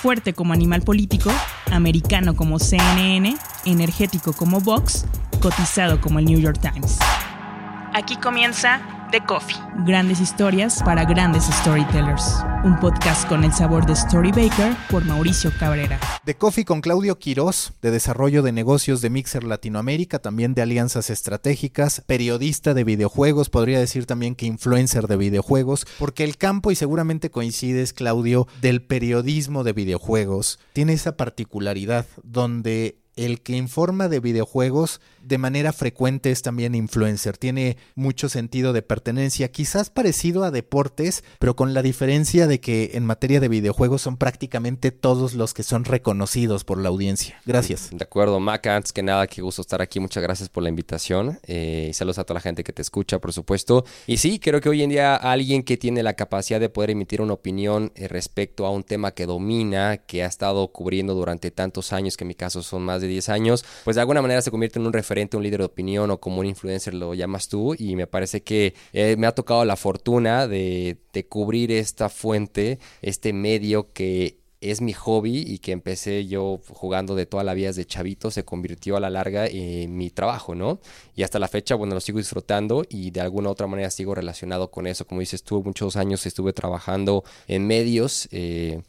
Fuerte como animal político, americano como CNN, energético como Vox, cotizado como el New York Times. Aquí comienza The Coffee. Grandes historias para grandes storytellers. Un podcast con el sabor de Storybaker por Mauricio Cabrera. The Coffee con Claudio Quirós, de desarrollo de negocios de Mixer Latinoamérica, también de alianzas estratégicas, periodista de videojuegos, podría decir también que influencer de videojuegos, porque el campo, y seguramente coincides, Claudio, del periodismo de videojuegos, tiene esa particularidad donde el que informa de videojuegos de manera frecuente es también influencer, tiene mucho sentido de pertenencia, quizás parecido a deportes, pero con la diferencia de que en materia de videojuegos son prácticamente todos los que son reconocidos por la audiencia. Gracias. De acuerdo, Mac, antes que nada, qué gusto estar aquí, muchas gracias por la invitación. Eh, saludos a toda la gente que te escucha, por supuesto. Y sí, creo que hoy en día alguien que tiene la capacidad de poder emitir una opinión eh, respecto a un tema que domina, que ha estado cubriendo durante tantos años, que en mi caso son más de 10 años, pues de alguna manera se convierte en un referente un líder de opinión o como un influencer lo llamas tú y me parece que eh, me ha tocado la fortuna de, cubrir esta fuente, este medio que es mi hobby y que empecé yo jugando de toda la vida de chavito, se convirtió a la larga en mi trabajo, ¿no? Y hasta la fecha, bueno, lo sigo disfrutando y de alguna u otra manera sigo relacionado con eso. Como dices tú, muchos años estuve trabajando en medios. Eh,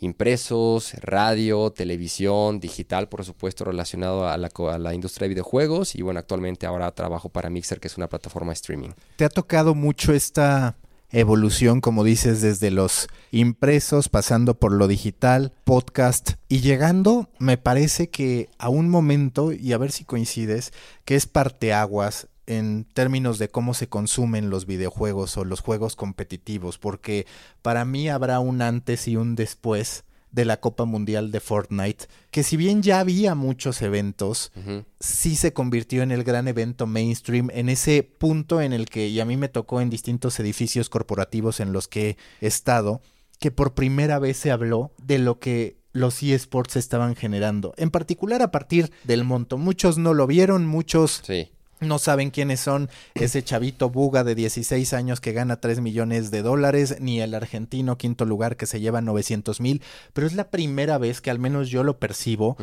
impresos, radio, televisión, digital, por supuesto, relacionado a la, industria de videojuegos. Y bueno, actualmente ahora trabajo para Mixer, que es una plataforma de streaming. ¿Te ha tocado mucho esta evolución, como dices, desde los impresos, pasando por lo digital, podcast y llegando, me parece que a un momento, y a ver si coincides, que es parteaguas en términos de cómo se consumen los videojuegos o los juegos competitivos, porque para mí habrá un antes y un después de la Copa Mundial de Fortnite, que si bien ya había muchos eventos, sí se convirtió en el gran evento mainstream, en ese punto en el que, y a mí me tocó en distintos edificios corporativos en los que he estado, que por primera vez se habló de lo que los eSports estaban generando, en particular a partir del monto. Muchos no lo vieron, muchos sí no saben quiénes son ese chavito buga de 16 años que gana 3 millones de dólares, ni el argentino quinto lugar que se lleva 900 mil, pero es la primera vez que al menos yo lo percibo,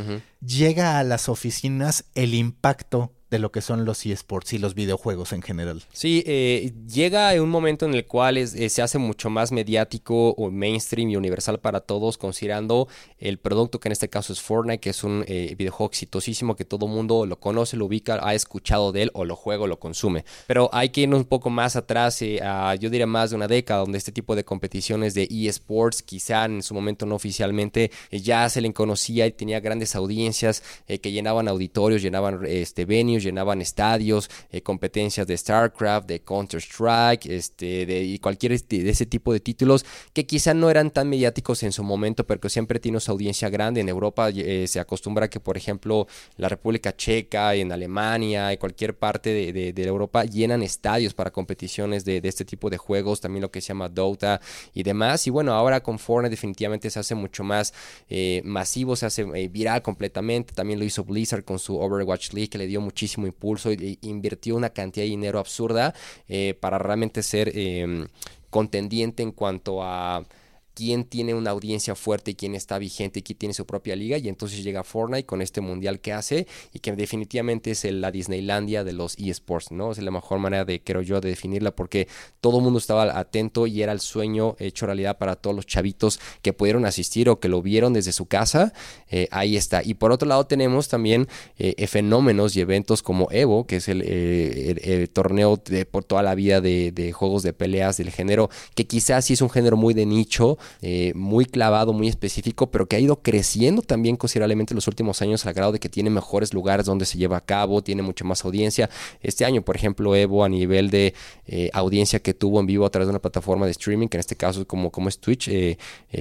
llega a las oficinas el impacto de lo que son los eSports y los videojuegos en general. Sí, eh, llega un momento en el cual eh, se hace mucho más mediático o mainstream y universal para todos, considerando el producto que en este caso es Fortnite, que es un eh, videojuego exitosísimo que todo mundo lo conoce, lo ubica, ha escuchado de él o lo juega o lo consume. Pero hay que irnos un poco más atrás, yo diría más de una década, donde este tipo de competiciones de eSports, quizá en su momento no oficialmente, ya se le conocía y tenía grandes audiencias que llenaban auditorios, llenaban este, llenaban estadios, eh, competencias de StarCraft, de Counter-Strike, este, de, y cualquier este, de ese tipo de títulos que quizá no eran tan mediáticos en su momento, pero que siempre tiene su audiencia grande. En Europa eh, se acostumbra que, por ejemplo, la República Checa, en Alemania, y cualquier parte de, de, Europa llenan estadios para competiciones de, este tipo de juegos, también lo que se llama Dota y demás. Y bueno, ahora con Fortnite definitivamente se hace mucho más eh, masivo, se hace viral completamente. También lo hizo Blizzard con su Overwatch League, que le dio muchísimo impulso y, invirtió una cantidad de dinero absurda eh, para realmente ser em, contendiente en cuanto a quién tiene una audiencia fuerte y quién está vigente y quién tiene su propia liga. Y entonces llega Fortnite con este mundial que hace y que definitivamente es la Disneylandia de los eSports, ¿no? Es la mejor manera de, creo yo, de definirla porque todo el mundo estaba atento y era el sueño hecho realidad para todos los chavitos que pudieron asistir o que lo vieron desde su casa. Eh, ahí está. Y por otro lado tenemos también eh, fenómenos y eventos como Evo, que es el, eh, torneo de, por toda la vida de juegos de peleas del género, que quizás sí es un género muy de nicho, eh, muy clavado, muy específico, pero que ha ido creciendo también considerablemente en los últimos años al grado de que tiene mejores lugares donde se lleva a cabo, tiene mucha más audiencia. Este año, por ejemplo, Evo a nivel de eh, audiencia que tuvo en vivo a través de una plataforma de streaming, que en este caso como, como es Twitch, eh,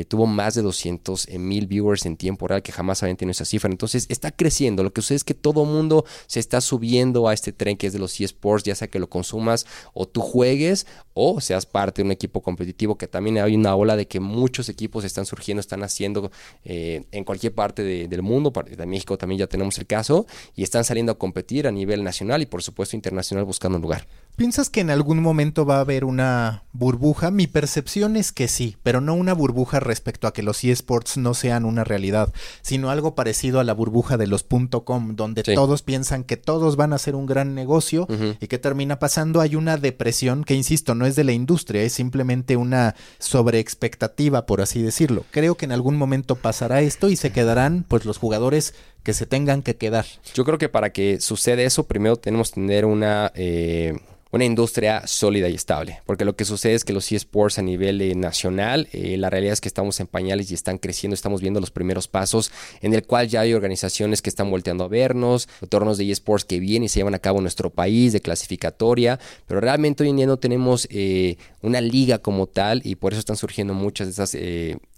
tuvo más de 200 mil viewers en tiempo real, que jamás habían tenido esa cifra. Entonces está creciendo. Lo que sucede es que todo mundo se está subiendo a este tren que es de los eSports, ya sea que lo consumas o tú juegues o seas parte de un equipo competitivo, que también hay una ola de que muchos equipos están surgiendo, están haciendo eh, en cualquier parte del mundo, de México también ya tenemos el caso, y están saliendo a competir a nivel nacional y por supuesto internacional buscando un lugar. ¿Piensas que en algún momento va a haber una burbuja? Mi percepción es que sí, pero no una burbuja respecto a que los eSports no sean una realidad, sino algo parecido a la burbuja de los .com, donde todos piensan que todos van a ser un gran negocio y que termina pasando hay una depresión que, insisto, no es de la industria, es simplemente una sobreexpectativa, por así decirlo. Creo que en algún momento pasará esto y se quedarán pues los jugadores que se tengan que quedar. Yo creo que para que suceda eso, primero tenemos que tener una... Eh una industria sólida y estable. Porque lo que sucede es que los eSports a nivel eh, nacional, eh, la realidad es que estamos en pañales y están creciendo, estamos viendo los primeros pasos en el cual ya hay organizaciones que están volteando a vernos, tornos de eSports que vienen y se llevan a cabo en nuestro país de clasificatoria, pero realmente hoy en día no tenemos eh, una liga como tal y por eso están surgiendo muchas de esas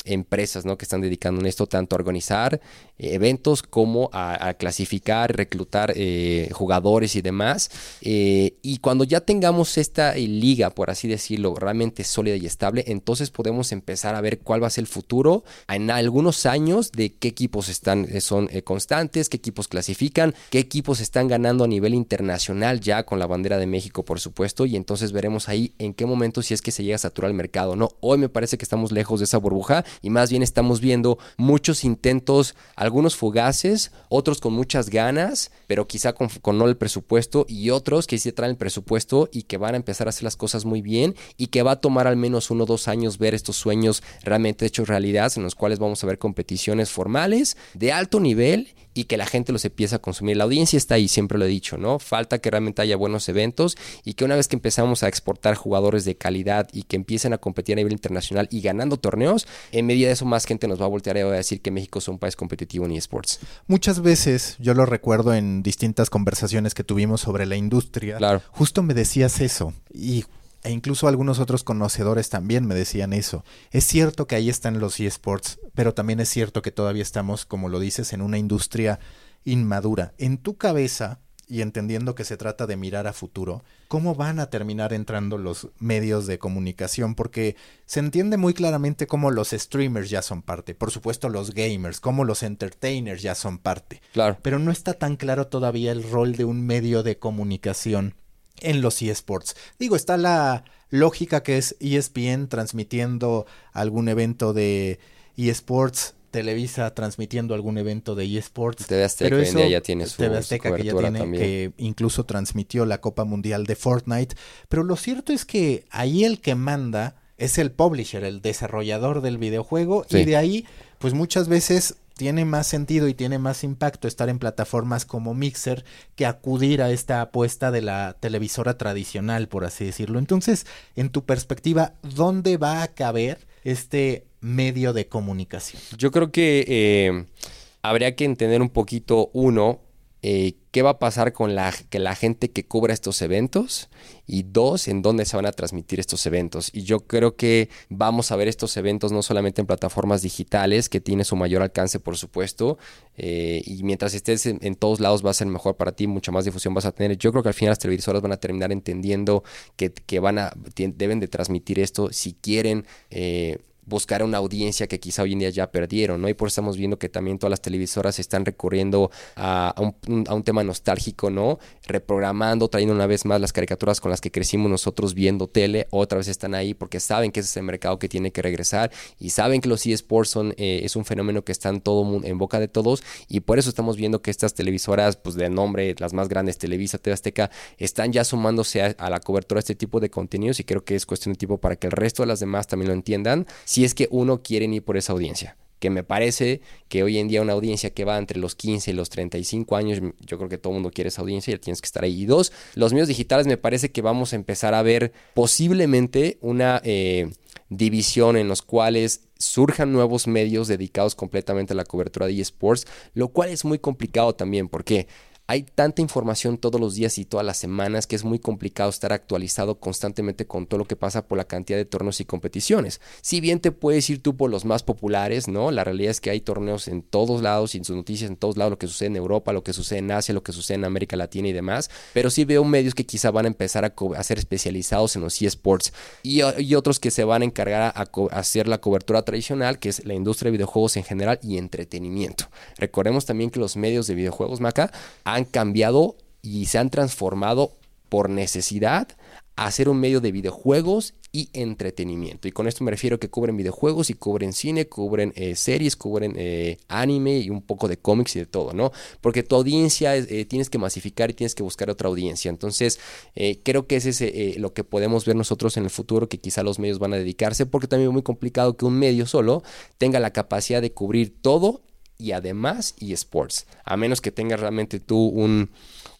empresas que están dedicando en esto tanto a organizar eventos como a, clasificar, reclutar jugadores y demás. y cuando ya tengamos esta eh, liga, por así decirlo, realmente sólida y estable, entonces podemos empezar a ver cuál va a ser el futuro en algunos años de qué equipos están, eh, son eh, constantes, qué equipos clasifican, qué equipos están ganando a nivel internacional ya con la bandera de México, por supuesto, y entonces veremos ahí en qué momento si es que se llega a saturar el mercado, ¿no? Hoy me parece que estamos lejos de esa burbuja y más bien estamos viendo muchos intentos, algunos fugaces, otros con muchas ganas, pero quizá con, no el presupuesto y otros que sí traen el presupuesto y que van a empezar a hacer las cosas muy bien y que va a tomar al menos uno o dos años ver estos sueños realmente hechos realidad, en los cuales vamos a ver competiciones formales de alto nivel y que la gente los empiece a consumir. La audiencia está ahí, siempre lo he dicho, ¿no? Falta que realmente haya buenos eventos y que una vez que empezamos a exportar jugadores de calidad y que empiecen a competir a nivel internacional y ganando torneos, en medida de eso más gente nos va a voltear y va a decir que México es un país competitivo en esports. Muchas veces, yo lo recuerdo en distintas conversaciones que tuvimos sobre la industria, claro. justo me decías eso y e incluso algunos otros conocedores también me decían eso. Es cierto que ahí están los eSports, pero también es cierto que todavía estamos, como lo dices, en una industria inmadura. En tu cabeza, y entendiendo que se trata de mirar a futuro, ¿cómo van a terminar entrando los medios de comunicación? Porque se entiende muy claramente cómo los streamers ya son parte, por supuesto los gamers, cómo los entertainers ya son parte. Claro. Pero no está tan claro todavía el rol de un medio de comunicación en los eSports. Digo, está la lógica que es ESPN transmitiendo algún evento de eSports, Televisa transmitiendo algún evento de eSports. TV Azteca pero eso, ya tiene su, TV Azteca que ya tiene, que incluso transmitió la Copa Mundial de Fortnite. Pero lo cierto es que ahí el que manda es el publisher, el desarrollador del videojuego, y de ahí, pues muchas veces tiene más sentido y tiene más impacto estar en plataformas como Mixer que acudir a esta apuesta de la televisora tradicional, por así decirlo. Entonces, en tu perspectiva, ¿dónde va a caber este medio de comunicación? Yo creo que eh, habría que entender un poquito, uno, eh, qué va a pasar con la, que la gente que cubra estos eventos y dos, en dónde se van a transmitir estos eventos. Y yo creo que vamos a ver estos eventos no solamente en plataformas digitales, que tiene su mayor alcance, por supuesto, eh, y mientras estés en, todos lados va a ser mejor para ti, mucha más difusión vas a tener. Yo creo que al final las televisoras van a terminar entendiendo que, que van a, deben de transmitir esto si quieren. Eh, buscar una audiencia que quizá hoy en día ya perdieron, ¿no? Y por eso estamos viendo que también todas las televisoras están recurriendo a, un, tema nostálgico, ¿no? Reprogramando, trayendo una vez más las caricaturas con las que crecimos nosotros viendo tele, otra vez están ahí porque saben que ese es el mercado que tiene que regresar y saben que los eSports son, eh, es un fenómeno que está en, todo, en boca de todos y por eso estamos viendo que estas televisoras, pues de nombre, las más grandes, Televisa, TV Azteca, están ya sumándose a, a la cobertura de este tipo de contenidos y creo que es cuestión de tiempo para que el resto de las demás también lo entiendan si es que uno quiere ir por esa audiencia. Que me parece que hoy en día una audiencia que va entre los 15 y los 35 años, yo creo que todo el mundo quiere esa audiencia y tienes que estar ahí. Y dos, los medios digitales me parece que vamos a empezar a ver posiblemente una eh, división en los cuales surjan nuevos medios dedicados completamente a la cobertura de eSports, lo cual es muy complicado también. porque hay tanta información todos los días y todas las semanas que es muy complicado estar actualizado constantemente con todo lo que pasa por la cantidad de torneos y competiciones. Si bien te puedes ir tú por los más populares, ¿no? La realidad es que hay torneos en todos lados y sus noticias en todos lados, lo que sucede en Europa, lo que sucede en Asia, lo que sucede en América Latina y demás. Pero sí veo medios que quizá van a empezar a, ser especializados en los eSports y, y, otros que se van a encargar a, hacer la cobertura tradicional, que es la industria de videojuegos en general y entretenimiento. Recordemos también que los medios de videojuegos, Maca, cambiado y se han transformado por necesidad hacer un medio de videojuegos y entretenimiento. Y con esto me refiero que cubren videojuegos y cubren cine, cubren eh, series, cubren eh, anime y un poco de cómics y de todo, ¿no? Porque tu audiencia eh, tienes que masificar y tienes que buscar otra audiencia. Entonces, creo que ese es lo que podemos ver nosotros en el futuro, que quizá los medios van a dedicarse, porque también es muy complicado que un medio solo tenga la capacidad de cubrir todo y además eSports. A menos que tengas realmente tú un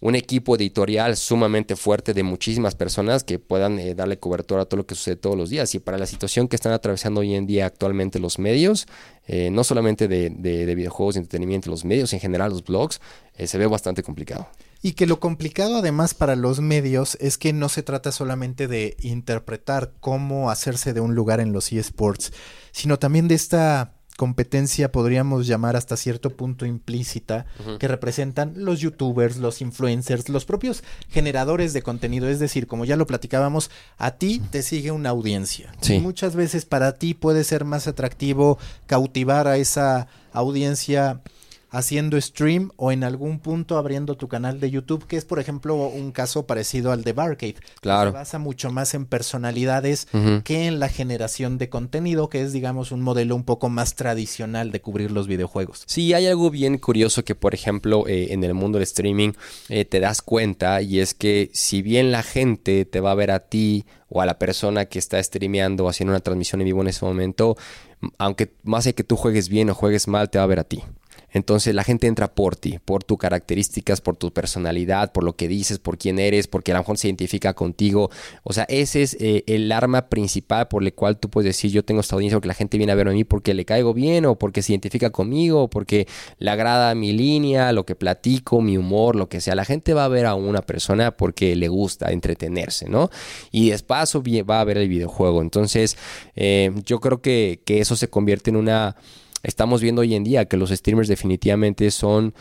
un equipo editorial sumamente fuerte de muchísimas personas que puedan eh, darle cobertura a todo lo que sucede todos los días. Y para la situación que están atravesando hoy en día actualmente los medios, eh, no solamente de, videojuegos y entretenimiento, los medios en general, los blogs, eh, se ve bastante complicado. Y que lo complicado además para los medios es que no se trata solamente de interpretar cómo hacerse de un lugar en los eSports, sino también de esta competencia podríamos llamar hasta cierto punto implícita que representan los youtubers, los influencers, los propios generadores de contenido. Es decir, como ya lo platicábamos, a ti te sigue una audiencia. Y muchas veces para ti puede ser más atractivo cautivar a esa audiencia haciendo stream o en algún punto abriendo tu canal de YouTube, que es por ejemplo un caso parecido al de Barcade. Claro. se basa mucho más en personalidades que en la generación de contenido, que es digamos un modelo un poco más tradicional de cubrir los videojuegos. Sí, hay algo bien curioso que por ejemplo eh, en el mundo del streaming eh, te das cuenta y es que si bien la gente te va a ver a ti o a la persona que está streameando o haciendo una transmisión en vivo en ese momento, aunque más de que tú juegues bien o juegues mal, te va a ver a ti. Entonces la gente entra por ti, por tus características, por tu personalidad, por lo que dices, por quién eres, porque a lo mejor se identifica contigo. O sea, ese es eh, el arma principal por el cual tú puedes decir yo tengo esta audiencia porque la gente viene a verme a mí porque le caigo bien o porque se identifica conmigo o porque le agrada mi línea, lo que platico, mi humor, lo que sea. La gente va a ver a una persona porque le gusta entretenerse, ¿no? Y despacio va a ver el videojuego. Entonces, eh, yo creo que, que eso se convierte en una estamos viendo hoy en día que los streamers definitivamente son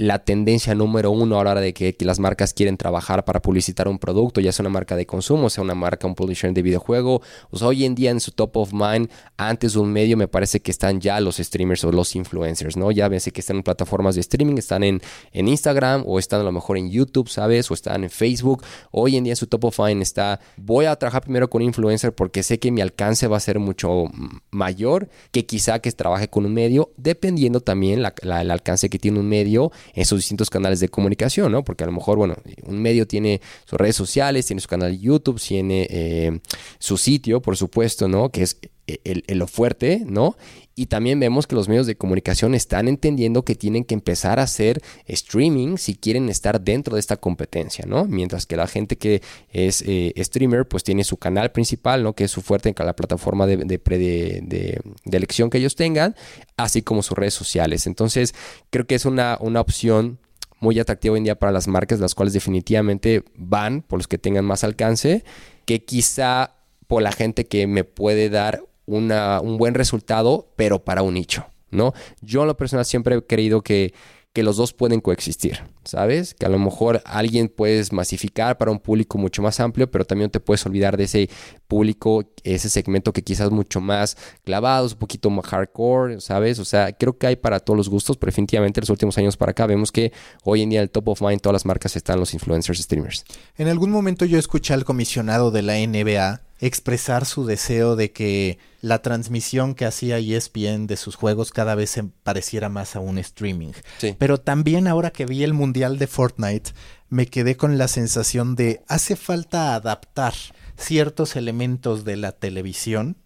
la tendencia número uno a la hora de que, las marcas quieren trabajar para publicitar un producto, ya sea una marca de consumo, sea una marca, un publisher de videojuego. O sea, hoy en día en su top of mind, antes de un medio, me parece que están ya los streamers o los influencers, ¿no? Ya ves que están en plataformas de streaming, están en, en Instagram o están a lo mejor en YouTube, ¿sabes? O están en Facebook. Hoy en día en su top of mind está, voy a trabajar primero con influencer porque sé que mi alcance va a ser mucho mayor que quizá que trabaje con un medio, dependiendo también la, el alcance que tiene un medio en sus distintos canales de comunicación, ¿no? Porque a lo mejor, bueno, un medio tiene sus redes sociales, tiene su canal de YouTube, tiene eh, su sitio, por supuesto, ¿no? Que es el, lo fuerte, ¿no? Y también vemos que los medios de comunicación están entendiendo que tienen que empezar a hacer streaming si quieren estar dentro de esta competencia, ¿no? Mientras que la gente que es eh, streamer, pues tiene su canal principal, ¿no? Que es su fuerte en cada plataforma de, elección que ellos tengan, así como sus redes sociales. Entonces, creo que es una, una opción muy atractiva hoy en día para las marcas, las cuales definitivamente van por los que tengan más alcance, que quizá por la gente que me puede dar un buen resultado, pero para un nicho, ¿no? Yo en lo personal siempre he creído que, que los dos pueden coexistir, ¿sabes? Que a lo mejor alguien puedes masificar para un público mucho más amplio, pero también te puedes olvidar de ese público, ese segmento que quizás mucho más clavado, un poquito más hardcore, ¿sabes? O sea, creo que hay para todos los gustos, pero definitivamente en los últimos años para acá vemos que hoy en día el top of mind todas las marcas están los influencers streamers. En algún momento yo escuché al comisionado de la NBA expresar su deseo de que la transmisión que hacía ESPN de sus juegos cada vez se pareciera más a un streaming. Pero también ahora que vi el Mundial de Fortnite, me quedé con la sensación de hace falta adaptar ciertos elementos de la televisión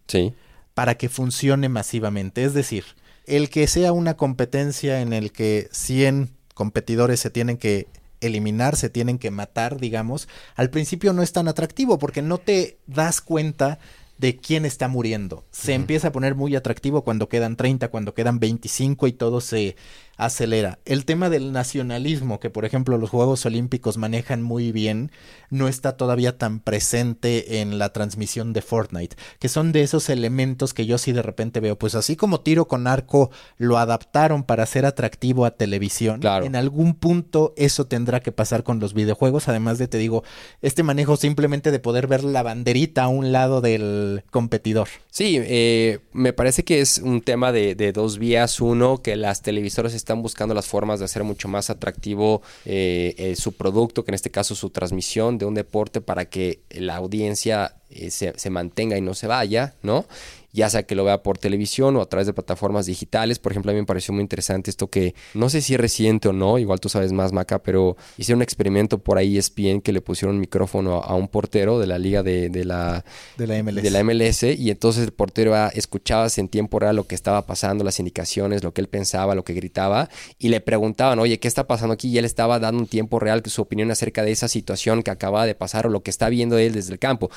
para que funcione masivamente. Es decir, el que sea una competencia en el que 100 competidores se tienen que eliminar, se tienen que matar, digamos, al principio no es tan atractivo porque no te das cuenta de quién está muriendo. Se empieza a poner muy atractivo cuando quedan 30, cuando quedan 25 y todo se acelera. El tema del nacionalismo, que por ejemplo los Juegos Olímpicos manejan muy bien, no está todavía tan presente en la transmisión de Fortnite, que son de esos elementos que yo sí de repente veo, pues así como tiro con arco lo adaptaron para ser atractivo a televisión, en algún punto eso tendrá que pasar con los videojuegos, además de, te digo, este manejo simplemente de poder ver la banderita a un lado del competidor. Sí, eh, me parece que es un tema de, de dos vías, uno, que las televisoras están buscando las formas de hacer mucho más atractivo eh, eh, su producto, que en este caso su transmisión de un deporte para que la audiencia eh, se, se, mantenga y no se vaya, ¿no? ya sea que lo vea por televisión o a través de plataformas digitales. Por ejemplo, a mí me pareció muy interesante esto que no sé si es reciente o no, igual tú sabes más, Maca, pero hice un experimento por ahí ESPN que le pusieron un micrófono a, un portero de la liga de, la, de, la MLS. de la MLS y entonces el portero escuchaba en tiempo real lo que estaba pasando, las indicaciones, lo que él pensaba, lo que gritaba y le preguntaban, oye, ¿qué está pasando aquí? Y él estaba dando un tiempo real su opinión acerca de esa situación que acaba de pasar o lo que está viendo él desde el campo.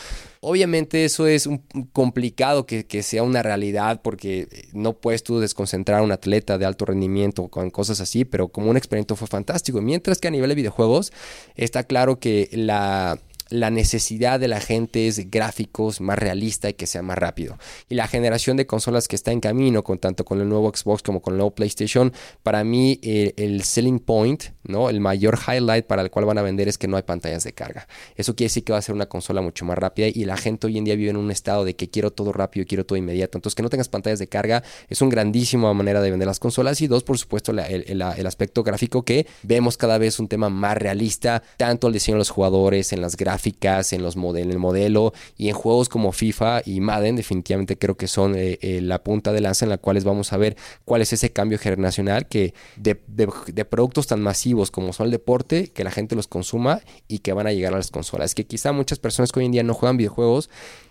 Obviamente eso es un complicado que, que sea una realidad porque eh, no puedes tú desconcentrar a un atleta de alto rendimiento con cosas así, pero como un experimento fue fantástico. Mientras que a nivel de videojuegos está claro que la la necesidad de la gente es gráficos más realista y que sea más rápido. Y la generación de consolas que está en camino, con tanto con el nuevo Xbox como con el nuevo PlayStation, para mí el selling point, ¿no? El mayor highlight para el cual van a vender es que no hay pantallas de carga. Eso quiere decir que va a ser una consola mucho más rápida y la gente hoy en día vive en un estado de que quiero todo rápido quiero todo inmediato. Entonces que no tengas pantallas de carga es una grandísima manera de vender las consolas y dos, por supuesto, el, aspecto gráfico que vemos cada vez un tema más realista, tanto el diseño de los jugadores, en las gráficas, en, los en el modelo y en juegos como FIFA y Madden definitivamente creo que son eh, eh, la punta de lanza en la cuales vamos a ver cuál es ese cambio generacional que de, productos tan masivos como son el deporte, que la gente los consuma y que van a llegar a las consolas. Que quizá muchas personas hoy en día no juegan videojuegos,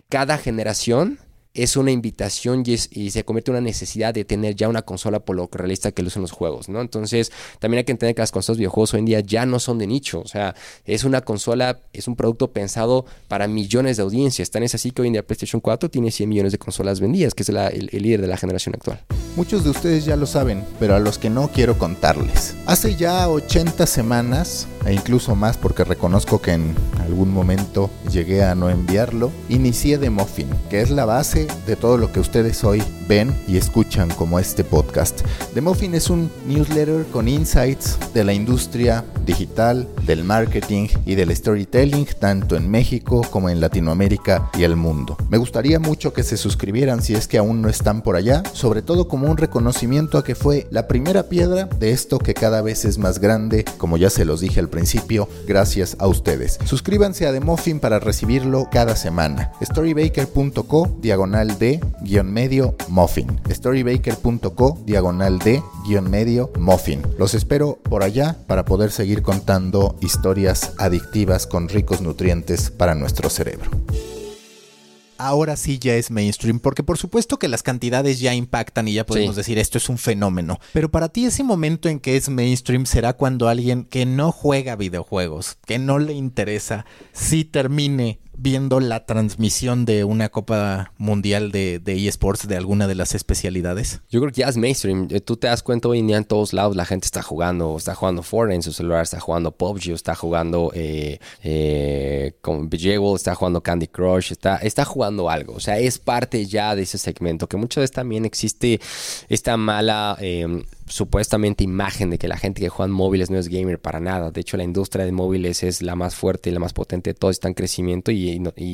cada generación es una invitación y, se convierte en una necesidad de tener ya una consola por lo realista que lucen los juegos, ¿no? Entonces, también hay que entender que las consolas videojuegos hoy en día ya no son de nicho, o sea, es una consola, es un producto pensado para millones de audiencias. Tan es así que hoy en día PlayStation 4 tiene 100 millones de consolas vendidas, que es el, líder de la generación actual. Muchos de ustedes ya lo saben, pero a los que no quiero contarles. Hace ya 80 semanas, e incluso más porque reconozco que en algún momento llegué a no enviarlo, inicié The Muffin, que es la base de todo lo que ustedes hoy ven y escuchan como este podcast. The Muffin es un newsletter con insights de la industria digital, del marketing y del storytelling, tanto en México como en Latinoamérica y el mundo. Me gustaría mucho que se suscribieran si es que aún no están por allá, sobre todo como un reconocimiento a que fue la primera piedra de esto que cada vez es más grande, como ya se los dije al principio, gracias a ustedes. Suscríbanse a The Muffin para recibirlo cada semana. storybaker.co diagonal de guion medio muffin. Storybaker.co diagonal de guion medio muffin. Los espero por allá para poder seguir contando historias adictivas con ricos nutrientes para nuestro cerebro ahora sí ya es mainstream, porque por supuesto que las cantidades ya impactan y ya podemos decir esto es un fenómeno, pero para ti ese momento en que es mainstream será cuando alguien que no juega videojuegos, que no le interesa, sí termine viendo la transmisión de una Copa Mundial de, de eSports de alguna de las especialidades? Yo creo que ya es mainstream. Eh, tú te das cuenta hoy en día en todos lados la gente está jugando, está jugando Fortnite en su celular, está jugando PUBG, está jugando eh, eh, con está jugando Candy Crush, está, está jugando algo. O sea, es parte ya de ese segmento que muchas veces también existe esta mala eh, supuestamente imagen de que la gente que juega en móviles no es gamer para nada. De hecho, la industria de móviles es la más fuerte y la más potente de todo, está en crecimiento y,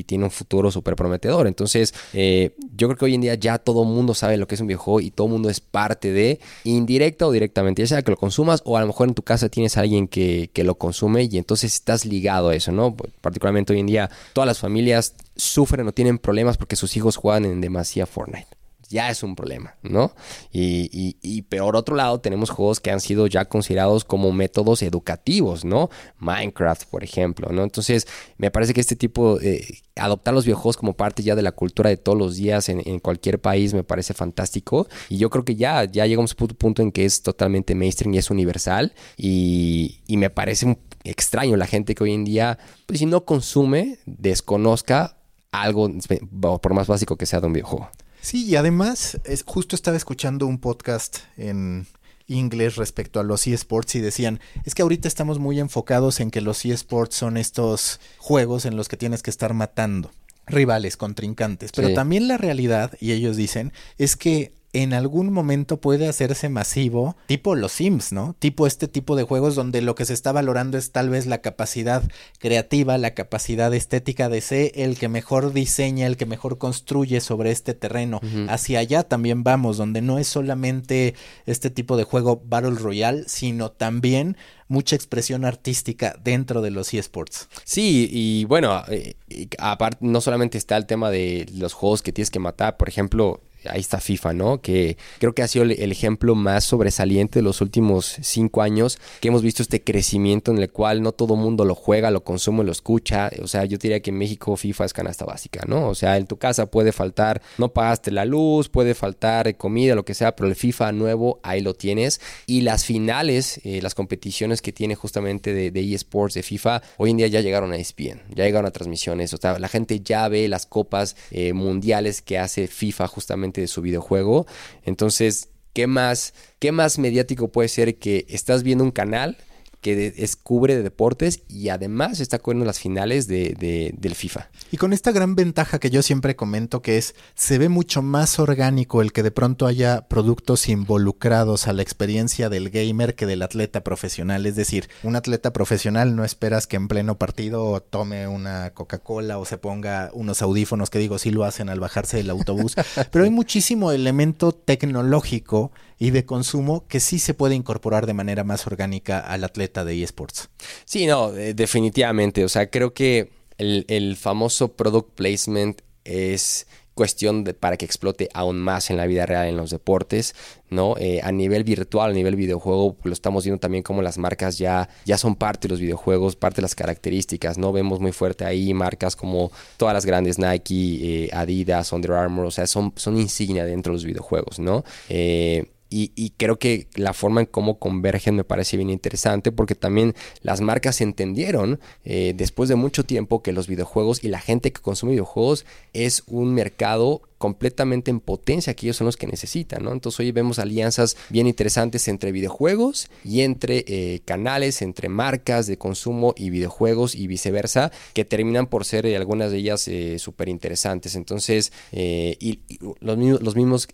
tiene un futuro súper prometedor. Entonces, eh, yo creo que hoy en día ya todo mundo sabe lo que es un videojuego y todo mundo es parte de, indirecta o directamente, ya sea que lo consumas o a lo mejor en tu casa tienes a alguien que, que lo consume y entonces estás ligado a eso, ¿no? Particularmente hoy en día, todas las familias sufren o tienen problemas porque sus hijos juegan en demasía Fortnite ya es un problema, ¿no? Y, y, peor otro lado, tenemos juegos que han sido ya considerados como métodos educativos, ¿no? Minecraft, por ejemplo, ¿no? Entonces, me parece que este tipo, de adoptar los videojuegos como parte ya de la cultura de todos los días en, cualquier país me parece fantástico. Y yo creo que ya, ya llegamos a un punto en que es totalmente mainstream y es universal. Y, y me parece extraño la gente que hoy en día, pues si no consume, desconozca algo, por más básico que sea de un videojuego. Sí, y además, es, justo estaba escuchando un podcast en inglés respecto a los eSports y decían, es que ahorita estamos muy enfocados en que los eSports son estos juegos en los que tienes que estar matando rivales, contrincantes, pero también la realidad, y ellos dicen, es que en algún momento puede hacerse masivo, tipo los Sims, ¿no? Tipo este tipo de juegos donde lo que se está valorando es tal vez la capacidad creativa, la capacidad estética de ser el que mejor diseña, el que mejor construye sobre este terreno. Hacia allá también vamos, donde no es solamente este tipo de juego Battle Royale, sino también mucha expresión artística dentro de los eSports. Sí, y bueno, eh, aparte no solamente está el tema de los juegos que tienes que matar, por ejemplo, ahí está FIFA, ¿no? Que creo que ha sido el ejemplo más sobresaliente de los últimos cinco años, que hemos visto este crecimiento en el cual no todo mundo lo juega, lo consume, lo escucha. O sea, yo diría que en México FIFA es canasta básica, ¿no? O sea, en tu casa puede faltar, no pagaste la luz, puede faltar comida, lo que sea, pero el FIFA nuevo ahí lo tienes. Y las finales, eh, las competiciones que tiene justamente de, eSports, de FIFA, hoy en día ya llegaron a ESPN, ya llegaron a transmisiones. O sea, la gente ya ve las copas eh, mundiales que hace FIFA justamente de su videojuego. Entonces, ¿qué más, ¿qué más mediático puede ser que estás viendo un canal que descubre de deportes y además está cubriendo las finales de, del FIFA. Y con esta gran ventaja que yo siempre comento que es, se ve mucho más orgánico el que de pronto haya productos involucrados a la experiencia del gamer que del atleta profesional. Es decir, un atleta profesional no esperas que en pleno partido tome una Coca-Cola o se ponga unos audífonos que digo, sí lo hacen al bajarse del autobús, pero hay muchísimo elemento tecnológico y de consumo que sí se puede incorporar de manera más orgánica al atleta de eSports. Sí, no, eh, definitivamente. O sea, creo que el, famoso product placement es cuestión de, para que explote aún más en la vida real en los deportes, ¿no? Eh, a nivel virtual, a nivel videojuego, lo estamos viendo también como las marcas ya, ya son parte de los videojuegos, parte de las características, ¿no? Vemos muy fuerte ahí marcas como todas las grandes Nike, eh, Adidas, Under Armour, o sea, son, son insignia dentro de los videojuegos, ¿no? Y, creo que la forma en cómo convergen me parece bien interesante porque también las marcas entendieron eh, después de mucho tiempo que los videojuegos y la gente que consume videojuegos es un mercado completamente en potencia que ellos son los que necesitan, ¿no? Entonces hoy vemos alianzas bien interesantes entre videojuegos y entre eh, canales, entre marcas de consumo y videojuegos y viceversa, que terminan por ser eh, algunas de ellas súper interesantes. Entonces, y, los, mismos, los mismos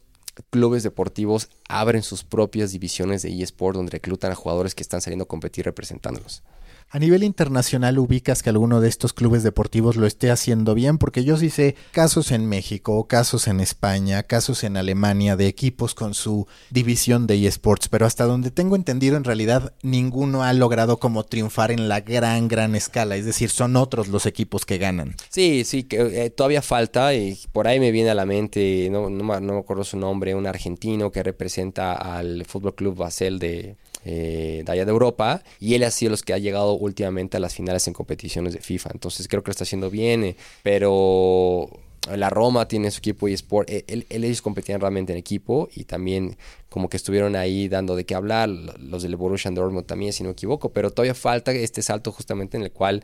clubes deportivos abren sus propias divisiones de eSport donde reclutan a jugadores que están saliendo a competir representándolos. A nivel internacional ubicas que alguno de estos clubes deportivos lo esté haciendo bien, porque yo sí sé casos en México, casos en España, casos en Alemania de equipos con su división de eSports, pero hasta donde tengo entendido en realidad ninguno ha logrado como triunfar en la gran, gran escala, es decir, son otros los equipos que ganan. Sí, sí, que eh, todavía falta y por ahí me viene a la mente, no, no, no me acuerdo su nombre, un argentino que representa al Fútbol Club Basel de, eh, de allá de Europa y él ha sido los que ha llegado últimamente a las finales en competiciones de FIFA. Entonces creo que lo está haciendo bien, eh, pero la Roma tiene su equipo y Sport, eh, él, ellos competían realmente en equipo y también como que estuvieron ahí dando de qué hablar, los del Borussia Dortmund también, si no me equivoco, pero todavía falta este salto justamente en el cual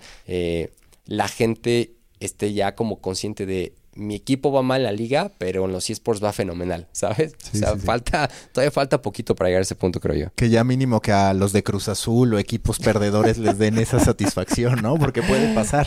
la gente esté ya como consciente de mi equipo va mal en la liga, pero en los eSports va fenomenal, ¿sabes? o sea, falta, todavía falta poquito para llegar a ese punto, creo yo. Que ya mínimo que a los de Cruz Azul o equipos perdedores les den esa satisfacción, ¿no? Porque puede pasar.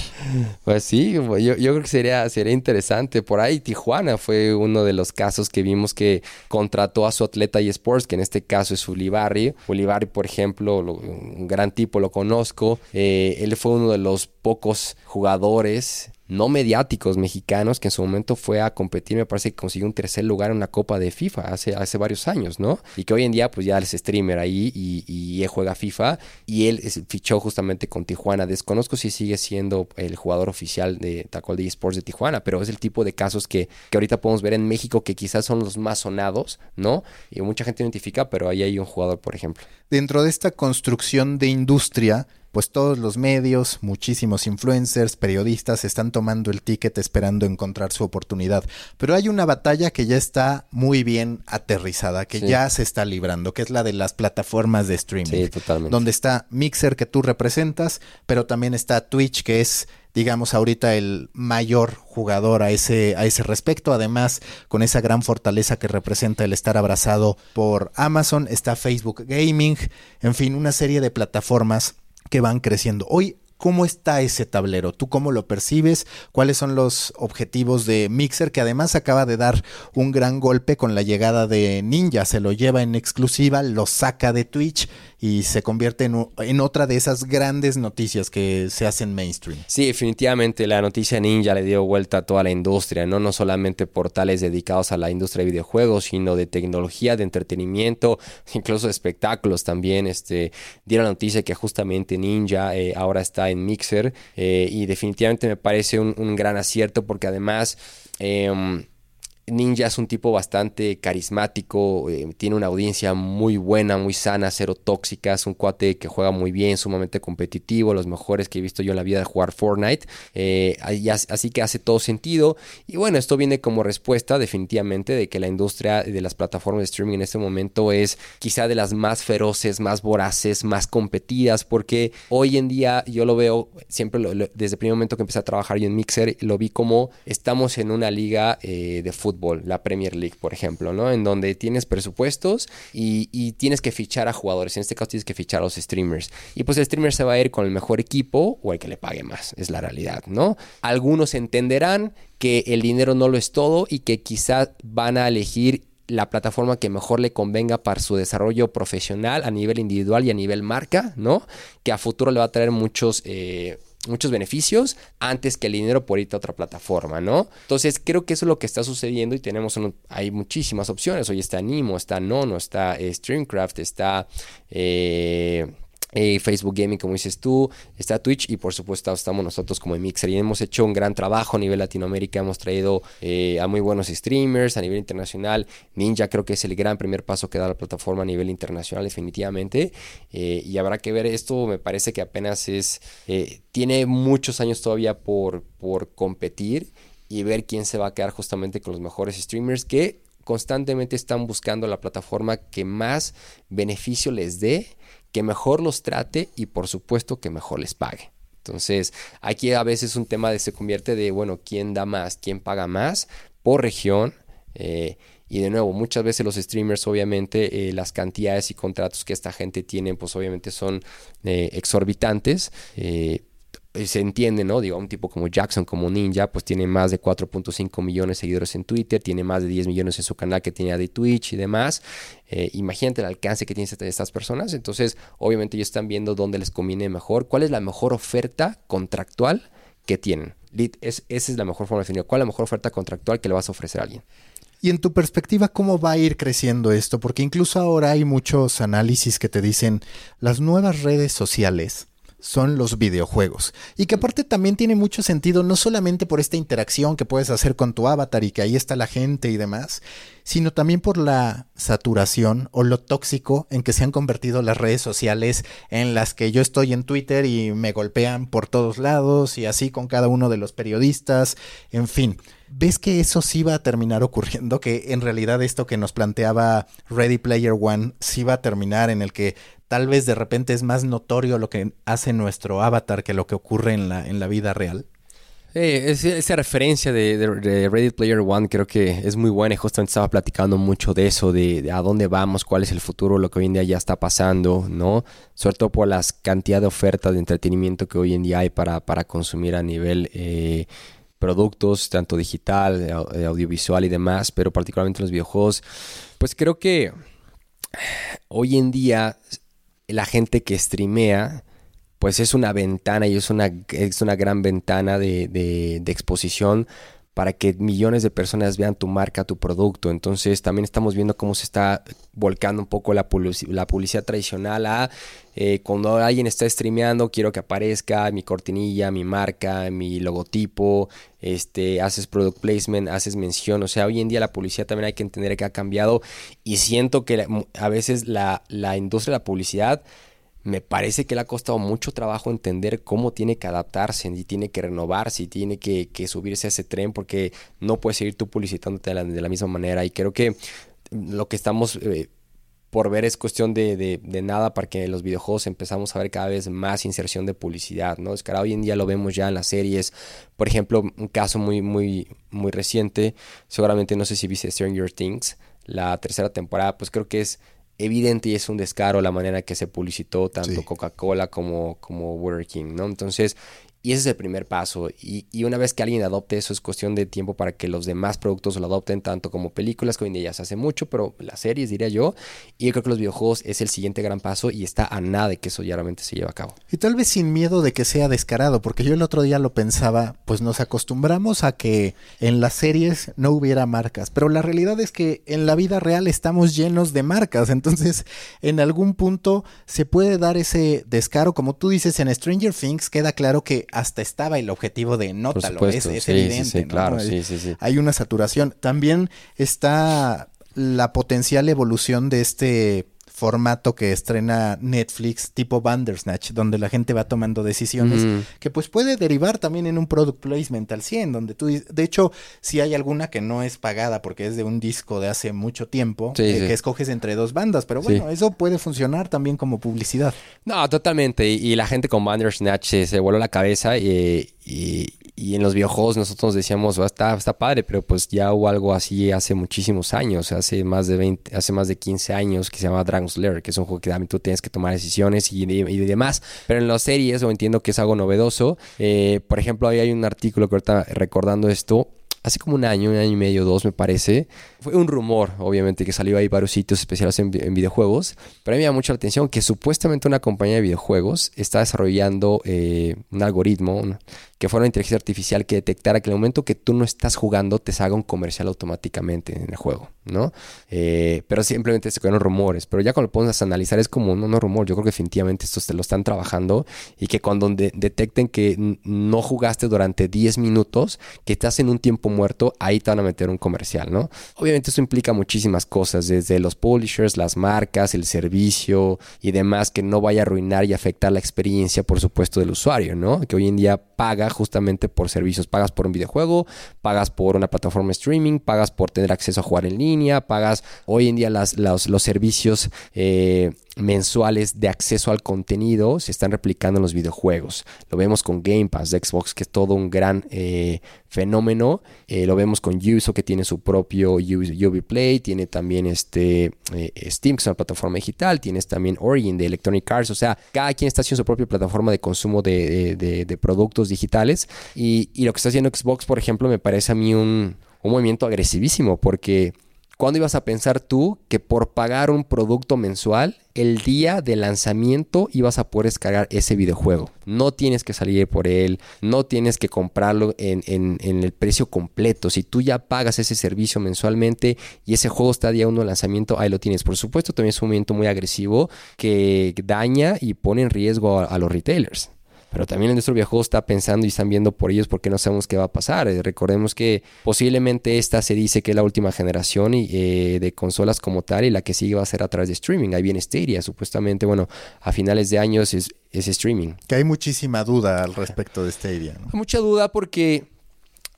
Pues sí, yo, yo creo que sería, sería interesante. Por ahí Tijuana fue uno de los casos que vimos que contrató a su atleta eSports, que en este caso es Ulibarri. Ulibarri, por ejemplo, un gran tipo, lo conozco. Eh, él fue uno de los pocos jugadores no mediáticos mexicanos que en su momento fue a competir, me parece que consiguió un tercer lugar en una Copa de FIFA hace, hace varios años, ¿no? Y que hoy en día pues ya es streamer ahí y, y juega FIFA y él fichó justamente con Tijuana. Desconozco si sigue siendo el jugador oficial de Tacol de Esports de Tijuana, pero es el tipo de casos que, que ahorita podemos ver en México que quizás son los más sonados, ¿no? Y mucha gente identifica, pero ahí hay un jugador, por ejemplo. Dentro de esta construcción de industria, pues todos los medios, muchísimos influencers, periodistas están tomando el ticket esperando encontrar su oportunidad. Pero hay una batalla que ya está muy bien aterrizada, que ya se está librando, que es la de las plataformas de streaming. Sí, totalmente. Donde está Mixer que tú representas, pero también está Twitch que es digamos ahorita el mayor jugador a ese a ese respecto, además con esa gran fortaleza que representa el estar abrazado por Amazon, está Facebook Gaming, en fin, una serie de plataformas que van creciendo. Hoy ¿Cómo está ese tablero? ¿Tú cómo lo percibes? ¿Cuáles son los objetivos de Mixer? Que además acaba de dar un gran golpe con la llegada de Ninja. Se lo lleva en exclusiva, lo saca de Twitch y se convierte en, otra de esas grandes noticias que se hacen mainstream. Sí, definitivamente la noticia Ninja le dio vuelta a toda la industria, ¿no? No solamente portales dedicados a la industria de videojuegos, sino de tecnología, de entretenimiento, incluso espectáculos también. Este, dieron la noticia que justamente Ninja eh, ahora está en Mixer eh, y definitivamente me parece un, gran acierto porque además... Em, Ninja es un tipo bastante carismático, eh, tiene una audiencia muy buena, muy sana, cero tóxica, es un cuate que juega muy bien, sumamente competitivo, los mejores que he visto yo en la vida de jugar Fortnite, eh, así que hace todo sentido. Y bueno, esto viene como respuesta definitivamente de que la industria de las plataformas de streaming en este momento es quizá de las más feroces, más voraces, más competidas, porque hoy en día yo lo veo siempre desde el primer momento que empecé a trabajar yo en Mixer, lo vi como estamos en una liga eh, de fútbol la Premier League, por ejemplo, ¿no? En donde tienes presupuestos y, tienes que fichar a jugadores. En este caso tienes que fichar a los streamers. Y pues el streamer se va a ir con el mejor equipo o el que le pague más, es la realidad, ¿no? Algunos entenderán que el dinero no lo es todo y que quizás van a elegir la plataforma que mejor le convenga para su desarrollo profesional a nivel individual y a nivel marca, ¿no? Que a futuro le va a traer muchos eh, muchos beneficios antes que el dinero por ir a otra plataforma, ¿no? Entonces creo que eso es lo que está sucediendo y tenemos, hay muchísimas opciones. Hoy está Nimo, está Nono, está eh, Streamcraft, está... Eh, eh, Facebook Gaming, como dices tú, está Twitch y por supuesto estamos nosotros como Mixer y hemos hecho un gran trabajo a nivel Latinoamérica, hemos traído eh, a muy buenos streamers a nivel internacional, Ninja creo que es el gran primer paso que da la plataforma a nivel internacional definitivamente. Eh, y habrá que ver. Esto, me parece que apenas es, tiene muchos años todavía por, por competir y ver quién se va a quedar justamente con los mejores streamers que constantemente están buscando la plataforma que más beneficio les dé que mejor los trate y por supuesto que mejor les pague. Entonces, aquí a veces un tema de se convierte de, bueno, ¿quién da más? ¿Quién paga más? Por región. Eh, y de nuevo, muchas veces los streamers, obviamente, eh, las cantidades y contratos que esta gente tiene, pues obviamente son eh, exorbitantes. Se entiende, ¿no? Digo, un tipo como Jackson, como Ninja, pues tiene más de 4.5 millones de seguidores en Twitter, tiene más de 10 millones en su canal que tiene de Twitch y demás. Eh, imagínate el alcance que tienen estas personas. Entonces, obviamente ellos están viendo dónde les conviene mejor, cuál es la mejor oferta contractual que tienen. Es, esa es la mejor forma de definir. ¿Cuál es la mejor oferta contractual que le vas a ofrecer a alguien? Y en tu perspectiva, ¿cómo va a ir creciendo esto? Porque incluso ahora hay muchos análisis que te dicen las nuevas redes sociales son los videojuegos. Y que aparte también tiene mucho sentido, no solamente por esta interacción que puedes hacer con tu avatar y que ahí está la gente y demás, sino también por la saturación o lo tóxico en que se han convertido las redes sociales en las que yo estoy en Twitter y me golpean por todos lados y así con cada uno de los periodistas, en fin. ¿Ves que eso sí va a terminar ocurriendo? Que en realidad esto que nos planteaba Ready Player One sí va a terminar en el que tal vez de repente es más notorio lo que hace nuestro avatar que lo que ocurre en la, en la vida real. esa referencia de, Ready Player One creo que es muy buena y justamente estaba platicando mucho de eso, de, a dónde vamos, cuál es el futuro, lo que hoy en día ya está pasando, ¿no? Sobre todo por las cantidad de ofertas de entretenimiento que hoy en día hay para, para consumir a nivel eh, productos, tanto digital, audiovisual y demás, pero particularmente los videojuegos, pues creo que hoy en día la gente que streamea, pues es una ventana y es una, es una gran ventana de, de, de exposición para que millones de personas vean tu marca, tu producto. Entonces también estamos viendo cómo se está volcando un poco la, publicidad tradicional a eh, cuando alguien está streameando, quiero que aparezca mi cortinilla, mi marca, mi logotipo, este, haces product placement, haces mención. O sea, hoy en día la publicidad también hay que entender que ha cambiado y siento que a veces la, la industria de la publicidad me parece que le ha costado mucho trabajo entender cómo tiene que adaptarse y tiene que renovarse y tiene que, subirse a ese tren porque no puedes seguir tú publicitándote de la, misma manera y creo que lo que estamos eh, por ver es cuestión de, nada para que en los videojuegos empezamos a ver cada vez más inserción de publicidad, ¿no? Es que hoy en día lo vemos ya en las series, por ejemplo, un caso muy, muy, muy reciente, seguramente no sé si viste Stranger Things, la tercera temporada, pues creo que es evidente y es un descaro la manera que se publicitó tanto Coca-Cola como, como Burger King, ¿no? Entonces, y ese es el primer paso. Y, y, una vez que alguien adopte eso, es cuestión de tiempo para que los demás productos lo adopten, tanto como películas, que hoy en día ya hace mucho, pero las series, diría yo. Y yo creo que los videojuegos es el siguiente gran paso y está a nada de que eso ya realmente se lleve a cabo. Y tal vez sin miedo de que sea descarado, porque yo el otro día lo pensaba, pues nos acostumbramos a que en las series no hubiera marcas, pero la realidad es que en la vida real estamos llenos de marcas, entonces en algún punto se puede dar ese descaro, como tú dices, en Stranger Things queda claro que hasta estaba el objetivo de nótalo, es, es evidente. claro, sí, sí, sí. Hay una saturación. También está la potencial evolución de este formato que estrena Netflix tipo Bandersnatch, donde la gente va tomando decisiones que pues puede derivar también en un product placement al 100, donde tú, de hecho, si hay alguna que no es pagada porque es de un disco de hace mucho tiempo, eh, que escoges entre dos bandas, pero bueno, eso puede funcionar también como publicidad. No, totalmente, y, la gente con Bandersnatch se, se voló la cabeza y, y, en los videojuegos nosotros decíamos, está, está padre, pero pues ya hubo algo así hace muchísimos años, hace más de 20, hace más de 15 años que se llama Dragon Slayer, que es un juego que también tú tienes que tomar decisiones y, y, demás. Pero en las series, o entiendo que es algo novedoso. Eh, por ejemplo, ahí hay un artículo que ahorita recordando esto, hace como un año, un año y medio, dos me parece. Fue un rumor, obviamente, que salió ahí varios sitios especiales en, videojuegos, pero a mí me da mucha atención que supuestamente una compañía de videojuegos está desarrollando eh, un algoritmo que fuera una inteligencia artificial que detectara que en el momento que tú no estás jugando te salga un comercial automáticamente en el juego, ¿no? Eh, pero simplemente se quedan rumores, pero ya cuando lo pones a analizar es como, no, no rumor, yo creo que definitivamente estos te lo están trabajando y que cuando detecten que no jugaste durante 10 minutos, que estás en un tiempo muerto, ahí te van a meter un comercial, ¿no? Obviamente eso implica muchísimas cosas, desde los publishers, las marcas, el servicio y demás, que no vaya a arruinar y afectar la experiencia, por supuesto, del usuario, ¿no? Que hoy en día paga justamente por servicios. Pagas por un videojuego, pagas por una plataforma streaming, pagas por tener acceso a jugar en línea, pagas hoy en día las, los, servicios eh, mensuales de acceso al contenido se están replicando en los videojuegos. Lo vemos con Game Pass de Xbox, que es todo un gran eh, fenómeno. Eh, lo vemos con Uso, que tiene su propio UV Play. Tiene también este, eh, Steam, que es una plataforma digital. Tienes también Origin de Electronic Arts. O sea, cada quien está haciendo su propia plataforma de consumo de, productos digitales. Y, y, lo que está haciendo Xbox, por ejemplo, me parece a mí un, un movimiento agresivísimo porque ¿Cuándo ibas a pensar tú que por pagar un producto mensual, el día de lanzamiento ibas a poder descargar ese videojuego? No tienes que salir por él, no tienes que comprarlo en, el precio completo. Si tú ya pagas ese servicio mensualmente y ese juego está día uno de lanzamiento, ahí lo tienes. Por supuesto, también es un movimiento muy agresivo que daña y pone en riesgo a los retailers. Pero también en nuestro videojuego está pensando y están viendo por ellos porque no sabemos qué va a pasar. Eh, recordemos que posiblemente esta se dice que es la última generación y, eh, de consolas como tal y la que sigue va a ser a través de streaming. Ahí viene Stadia, supuestamente, bueno, a finales de años es, streaming. Que hay muchísima duda al respecto de Stadia. ¿no? Mucha duda porque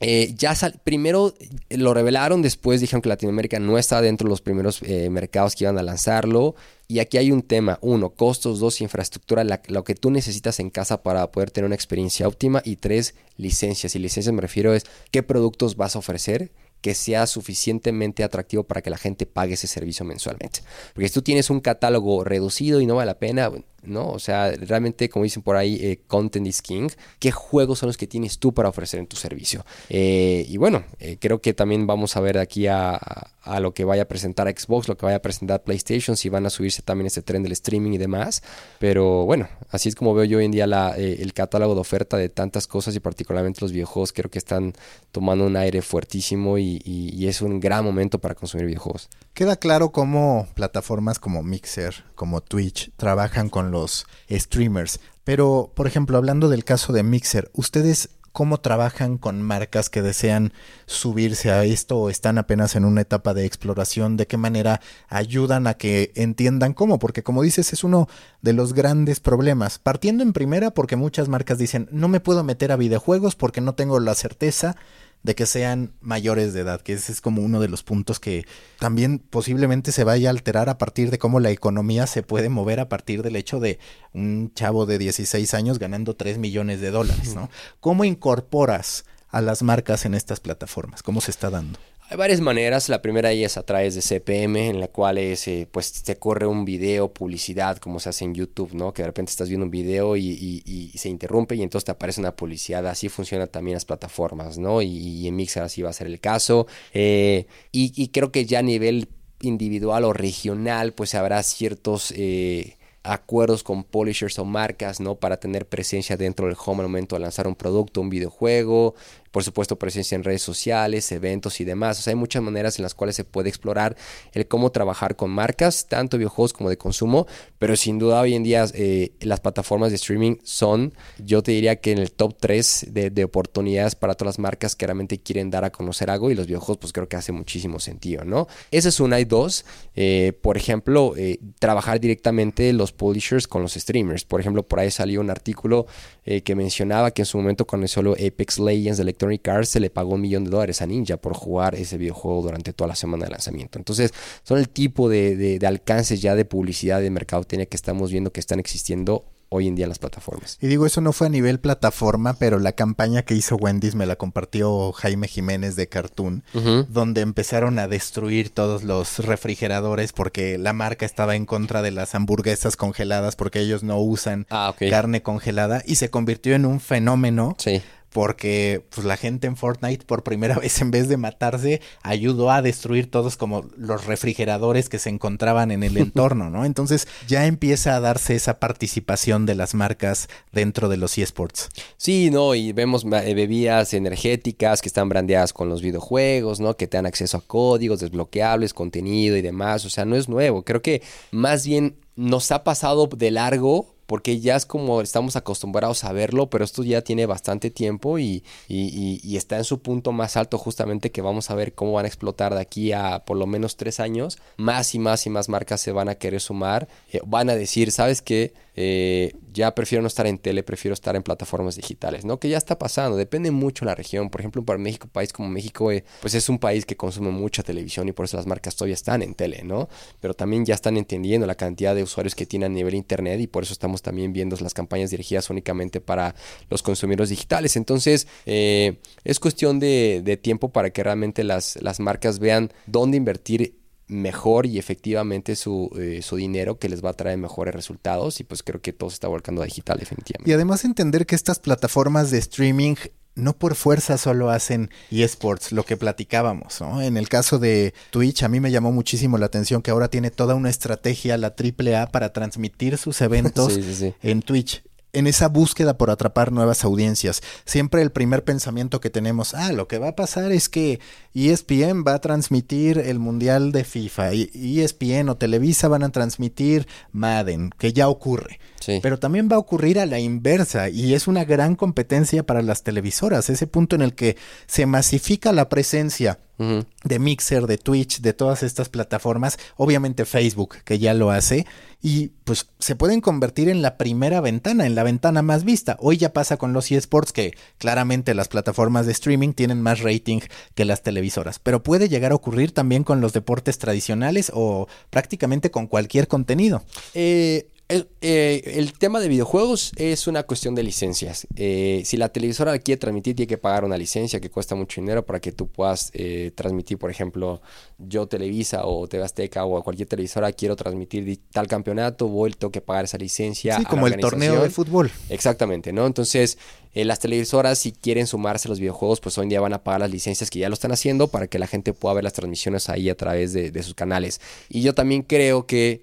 eh, ya primero lo revelaron, después dijeron que Latinoamérica no está dentro de los primeros mercados que iban a lanzarlo. Y aquí hay un tema, uno, costos, dos, infraestructura, lo que tú necesitas en casa para poder tener una experiencia óptima y tres, licencias. Y licencias me refiero es qué productos vas a ofrecer que sea suficientemente atractivo para que la gente pague ese servicio mensualmente. Porque si tú tienes un catálogo reducido y no vale la pena, ¿no? O sea, realmente, como dicen por ahí, eh, content is king. ¿Qué juegos son los que tienes tú para ofrecer en tu servicio? Eh, y bueno, eh, creo que también vamos a ver de aquí a, a, lo que vaya a presentar Xbox, lo que vaya a presentar PlayStation, si van a subirse también ese tren del streaming y demás. Pero bueno, así es como veo yo hoy en día el catálogo de oferta de tantas cosas y particularmente los videojuegos. Creo que están tomando un aire fuertísimo y, y es un gran momento para consumir videojuegos. Queda claro cómo plataformas como Mixer, como Twitch, trabajan con los streamers. Pero, por ejemplo, hablando del caso de Mixer, ¿ustedes cómo trabajan con marcas que desean subirse a esto o están apenas en una etapa de exploración? ¿De qué manera ayudan a que entiendan cómo? Porque como dices, es uno de los grandes problemas. Partiendo en primera porque muchas marcas dicen, no me puedo meter a videojuegos porque no tengo la certeza de que sean mayores de edad, que ese es como uno de los puntos que también posiblemente se vaya a alterar a partir de cómo la economía se puede mover a partir del hecho de un chavo de 16 años ganando 3 millones de dólares, ¿no? ¿Cómo incorporas a las marcas en estas plataformas? ¿Cómo se está dando? Hay varias maneras. La primera es a través de CPM, en la cual es, eh, pues te corre un video, publicidad, como se hace en YouTube, ¿no? Que de repente estás viendo un video y, se interrumpe y entonces te aparece una publicidad. Así funciona también las plataformas, ¿no? Y, en Mixer así va a ser el caso. Eh, y, creo que ya a nivel individual o regional, pues habrá ciertos... Eh, acuerdos con publishers o marcas, ¿no? Para tener presencia dentro del home al momento de lanzar un producto, un videojuego, por supuesto presencia en redes sociales, eventos y demás. O sea, hay muchas maneras en las cuales se puede explorar el cómo trabajar con marcas, tanto videojuegos como de consumo, pero sin duda hoy en día eh, las plataformas de streaming son, yo te diría que en el top 3 de, oportunidades para todas las marcas que realmente quieren dar a conocer algo y los videojuegos pues creo que hace muchísimo sentido, ¿no? Esa es una y dos, eh, por ejemplo, eh, trabajar directamente los publishers con los streamers. Por ejemplo, por ahí salió un artículo que mencionaba que en su momento el solo Apex Legends de Electronic Arts se le pagó un millón de dólares a Ninja por jugar ese videojuego durante toda la semana de lanzamiento. Entonces, son el tipo de, alcances ya de publicidad de mercadotecnia que estamos viendo que están existiendo hoy en día en las plataformas. Y digo, eso no fue a nivel plataforma, pero la campaña que hizo Wendy's me la compartió Jaime Jiménez de Cartoon, donde empezaron a destruir todos los refrigeradores porque la marca estaba en contra de las hamburguesas congeladas porque ellos no usan ah, carne congelada y se convirtió en un fenómeno. Sí porque pues la gente en Fortnite por primera vez en vez de matarse ayudó a destruir todos como los refrigeradores que se encontraban en el entorno, ¿no? Entonces ya empieza a darse esa participación de las marcas dentro de los eSports. Sí, no, y vemos eh, bebidas energéticas que están brandeadas con los videojuegos, ¿no? Que te dan acceso a códigos desbloqueables, contenido y demás, o sea, no es nuevo, creo que más bien nos ha pasado de largo porque ya es como estamos acostumbrados a verlo, pero esto ya tiene bastante tiempo y, está en su punto más alto justamente que vamos a ver cómo van a explotar de aquí a por lo menos tres años. Más y más y más marcas se van a querer sumar, eh, van a decir, ¿sabes qué? Eh, ya prefiero no estar en tele, prefiero estar en plataformas digitales, ¿no? Que ya está pasando, depende mucho la región. Por ejemplo, para México, país como México, eh, pues es un país que consume mucha televisión y por eso las marcas todavía están en tele, ¿no? Pero también ya están entendiendo la cantidad de usuarios que tienen a nivel internet y por eso estamos también viendo las campañas dirigidas únicamente para los consumidores digitales. Entonces, eh, es cuestión de, de, tiempo para que realmente las, las marcas vean dónde invertir mejor y efectivamente su, eh, su, dinero que les va a traer mejores resultados y pues creo que todo se está volcando a digital definitivamente. Y además entender que estas plataformas de streaming no por fuerza solo hacen eSports, lo que platicábamos, ¿no? En el caso de Twitch, a mí me llamó muchísimo la atención que ahora tiene toda una estrategia la AAA para transmitir sus eventos en Twitch en esa búsqueda por atrapar nuevas audiencias. Siempre el primer pensamiento que tenemos, ah, lo que va a pasar es que ESPN va a transmitir el Mundial de FIFA, y ESPN o Televisa van a transmitir Madden, que ya ocurre. Pero también va a ocurrir a la inversa y es una gran competencia para las televisoras, ese punto en el que se masifica la presencia de Mixer, de Twitch, de todas estas plataformas, obviamente Facebook, que ya lo hace, y pues se pueden convertir en la primera ventana, en la ventana más vista. Hoy ya pasa con los eSports que claramente las plataformas de streaming tienen más rating que las televisoras, pero puede llegar a ocurrir también con los deportes tradicionales o prácticamente con cualquier contenido. Eh, eh, el, tema de videojuegos es una cuestión de licencias. Eh, si la televisora quiere transmitir, tiene que pagar una licencia que cuesta mucho dinero para que tú puedas eh, transmitir, por ejemplo, yo Televisa o TV Azteca o cualquier televisora quiero transmitir tal campeonato, voy, tengo que pagar esa licencia. Sí, como el torneo de fútbol. Exactamente, ¿no? Entonces, las televisoras, si quieren sumarse a los videojuegos, pues hoy en día van a pagar las licencias que ya lo están haciendo para que la gente pueda ver las transmisiones ahí a través de sus canales. Y yo también creo que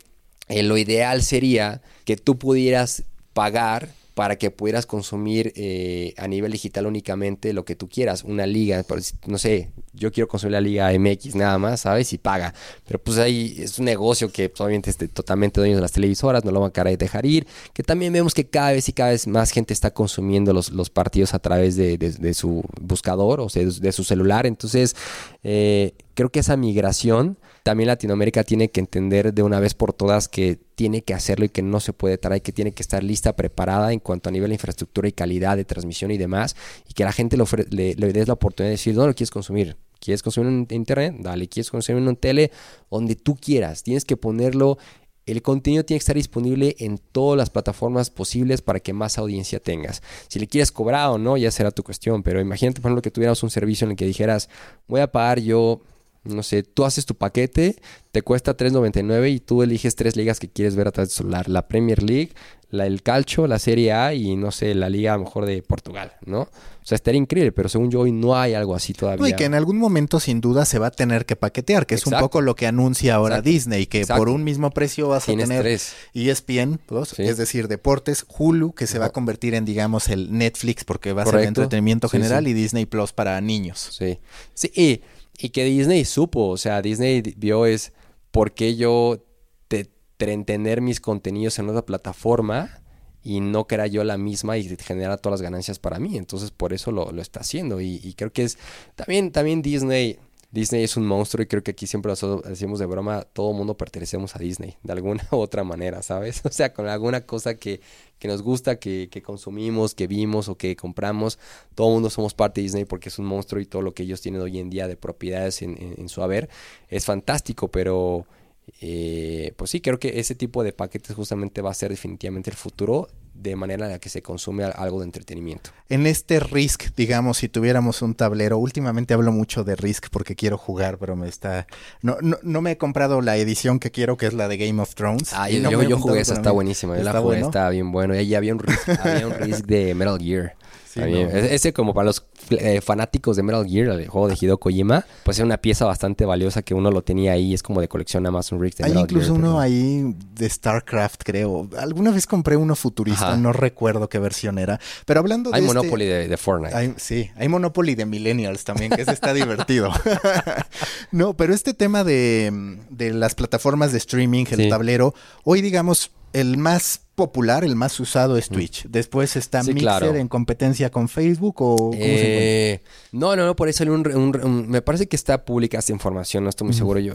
eh, lo ideal sería que tú pudieras pagar para que pudieras consumir eh, a nivel digital únicamente lo que tú quieras. Una liga, no sé, yo quiero consumir la liga MX nada más, ¿sabes? Y paga. Pero pues ahí es un negocio que pues, obviamente es totalmente dueño de las televisoras, no lo van a dejar ir. Que también vemos que cada vez y cada vez más gente está consumiendo los, los partidos a través de, su buscador o sea, de, su celular. Entonces, eh, creo que esa migración también Latinoamérica tiene que entender de una vez por todas que tiene que hacerlo y que no se puede traer, que tiene que estar lista, preparada en cuanto a nivel de infraestructura y calidad de transmisión y demás, y que la gente le, le, des la oportunidad de decir, ¿dónde lo quieres consumir? ¿Quieres consumir en internet? Dale, ¿quieres consumir en tele? Donde tú quieras, tienes que ponerlo el contenido tiene que estar disponible en todas las plataformas posibles para que más audiencia tengas. Si le quieres cobrar o no, ya será tu cuestión, pero imagínate, por ejemplo, que tuvieras un servicio en el que dijeras, voy a pagar yo no sé, tú haces tu paquete, te cuesta $3.99 y tú eliges tres ligas que quieres ver a través de celular. La Premier League, la, el Calcio, la Serie A y no sé, la liga mejor de Portugal, ¿no? O sea, estaría increíble, pero según yo hoy no hay algo así todavía. No, y que en algún momento sin duda se va a tener que paquetear, que es un poco lo que anuncia ahora Disney, que por un mismo precio vas a tener tres. ESPN es decir, deportes, Hulu, que se va a convertir en, digamos, el Netflix porque va a ser entretenimiento general y Disney Plus para niños. Sí, sí, y y que Disney supo, o sea, Disney vio es por qué yo te, tener mis contenidos en otra plataforma y no que era yo la misma y genera todas las ganancias para mí. Entonces por eso lo, lo está haciendo. Y, y, creo que es también, también Disney Disney es un monstruo y creo que aquí siempre lo decimos de broma, todo mundo pertenecemos a Disney, de alguna u otra manera, ¿sabes? O sea, con alguna cosa que, que nos gusta, que, que, consumimos, que vimos o que compramos, todo mundo somos parte de Disney porque es un monstruo y todo lo que ellos tienen hoy en día de propiedades en, en su haber es fantástico, pero eh, pues sí, creo que ese tipo de paquetes justamente va a ser definitivamente el futuro de manera en la que se consume algo de entretenimiento. En este Risk, digamos, si tuviéramos un tablero, últimamente hablo mucho de Risk porque quiero jugar, pero me está... No, no, no me he comprado la edición que quiero, que es la de Game of Thrones. Ah, yo, yo, jugué esa, está buenísima. Yo la jugué, está bien bueno. Y ahí había un había un Risk de Metal Gear. Ese como para los eh, fanáticos de Metal Gear, el juego de Hideo Kojima, pues es una pieza bastante valiosa que uno lo tenía ahí, es como de colección Amazon Rigs de Hay incluso uno ahí de StarCraft, creo. Alguna vez compré uno futurista, no recuerdo qué versión era. Pero hablando de Hay este Monopoly de, Fortnite. sí, hay Monopoly de Millennials también, que ese está divertido. no, pero este tema de, las plataformas de streaming, el tablero, hoy digamos el más popular, el más usado es Twitch. Después está Mixer en competencia con Facebook o eh, no, no, no, por eso un, me parece que está pública esta información, no estoy muy seguro yo,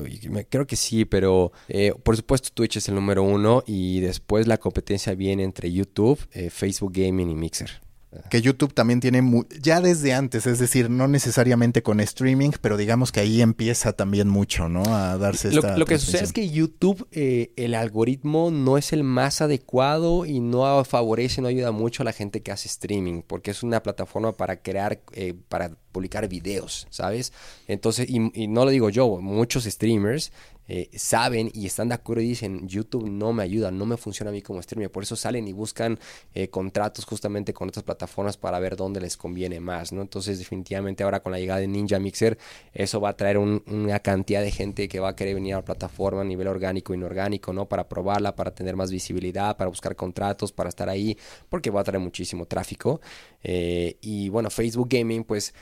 creo que sí, pero eh, por supuesto Twitch es el número uno y después la competencia viene entre YouTube, eh, Facebook Gaming y Mixer que YouTube también tiene ya desde antes, es decir, no necesariamente con streaming, pero digamos que ahí empieza también mucho, ¿no? A darse esta Lo, lo que sucede es que YouTube, eh, el algoritmo no es el más adecuado y no favorece, no ayuda mucho a la gente que hace streaming, porque es una plataforma para crear, eh, para publicar videos, ¿sabes? Entonces, y, no lo digo yo, muchos streamers eh, saben y están de acuerdo y dicen, YouTube no me ayuda, no me funciona a mí como streamer. Por eso salen y buscan eh, contratos justamente con otras plataformas para ver dónde les conviene más, ¿no? Entonces definitivamente ahora con la llegada de Ninja Mixer, eso va a traer una cantidad de gente que va a querer venir a la plataforma a nivel orgánico e inorgánico, ¿no? Para probarla, para tener más visibilidad, para buscar contratos, para estar ahí, porque va a traer muchísimo tráfico. Eh, y bueno, Facebook Gaming, pues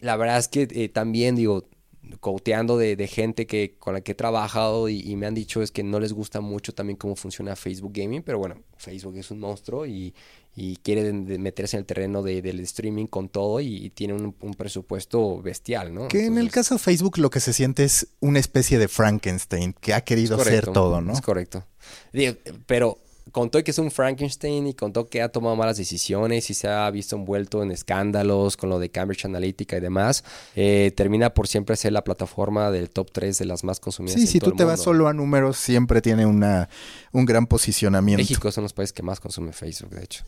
la verdad es que también digo, coteando de, de, gente que, con la que he trabajado y, me han dicho es que no les gusta mucho también cómo funciona Facebook Gaming, pero bueno, Facebook es un monstruo y, y quiere meterse en el terreno de, del streaming con todo y, tiene un, presupuesto bestial, ¿no? Que en el caso de Facebook lo que se siente es una especie de Frankenstein que ha querido hacer todo, ¿no? Es correcto. Pero contó que es un Frankenstein y contó que ha tomado malas decisiones y se ha visto envuelto en escándalos con lo de Cambridge Analytica y demás, eh, termina por siempre ser la plataforma del top 3 de las más consumidas. Sí, si tú te vas solo a números, siempre tiene una, un gran posicionamiento. México son los países que más consume Facebook, de hecho.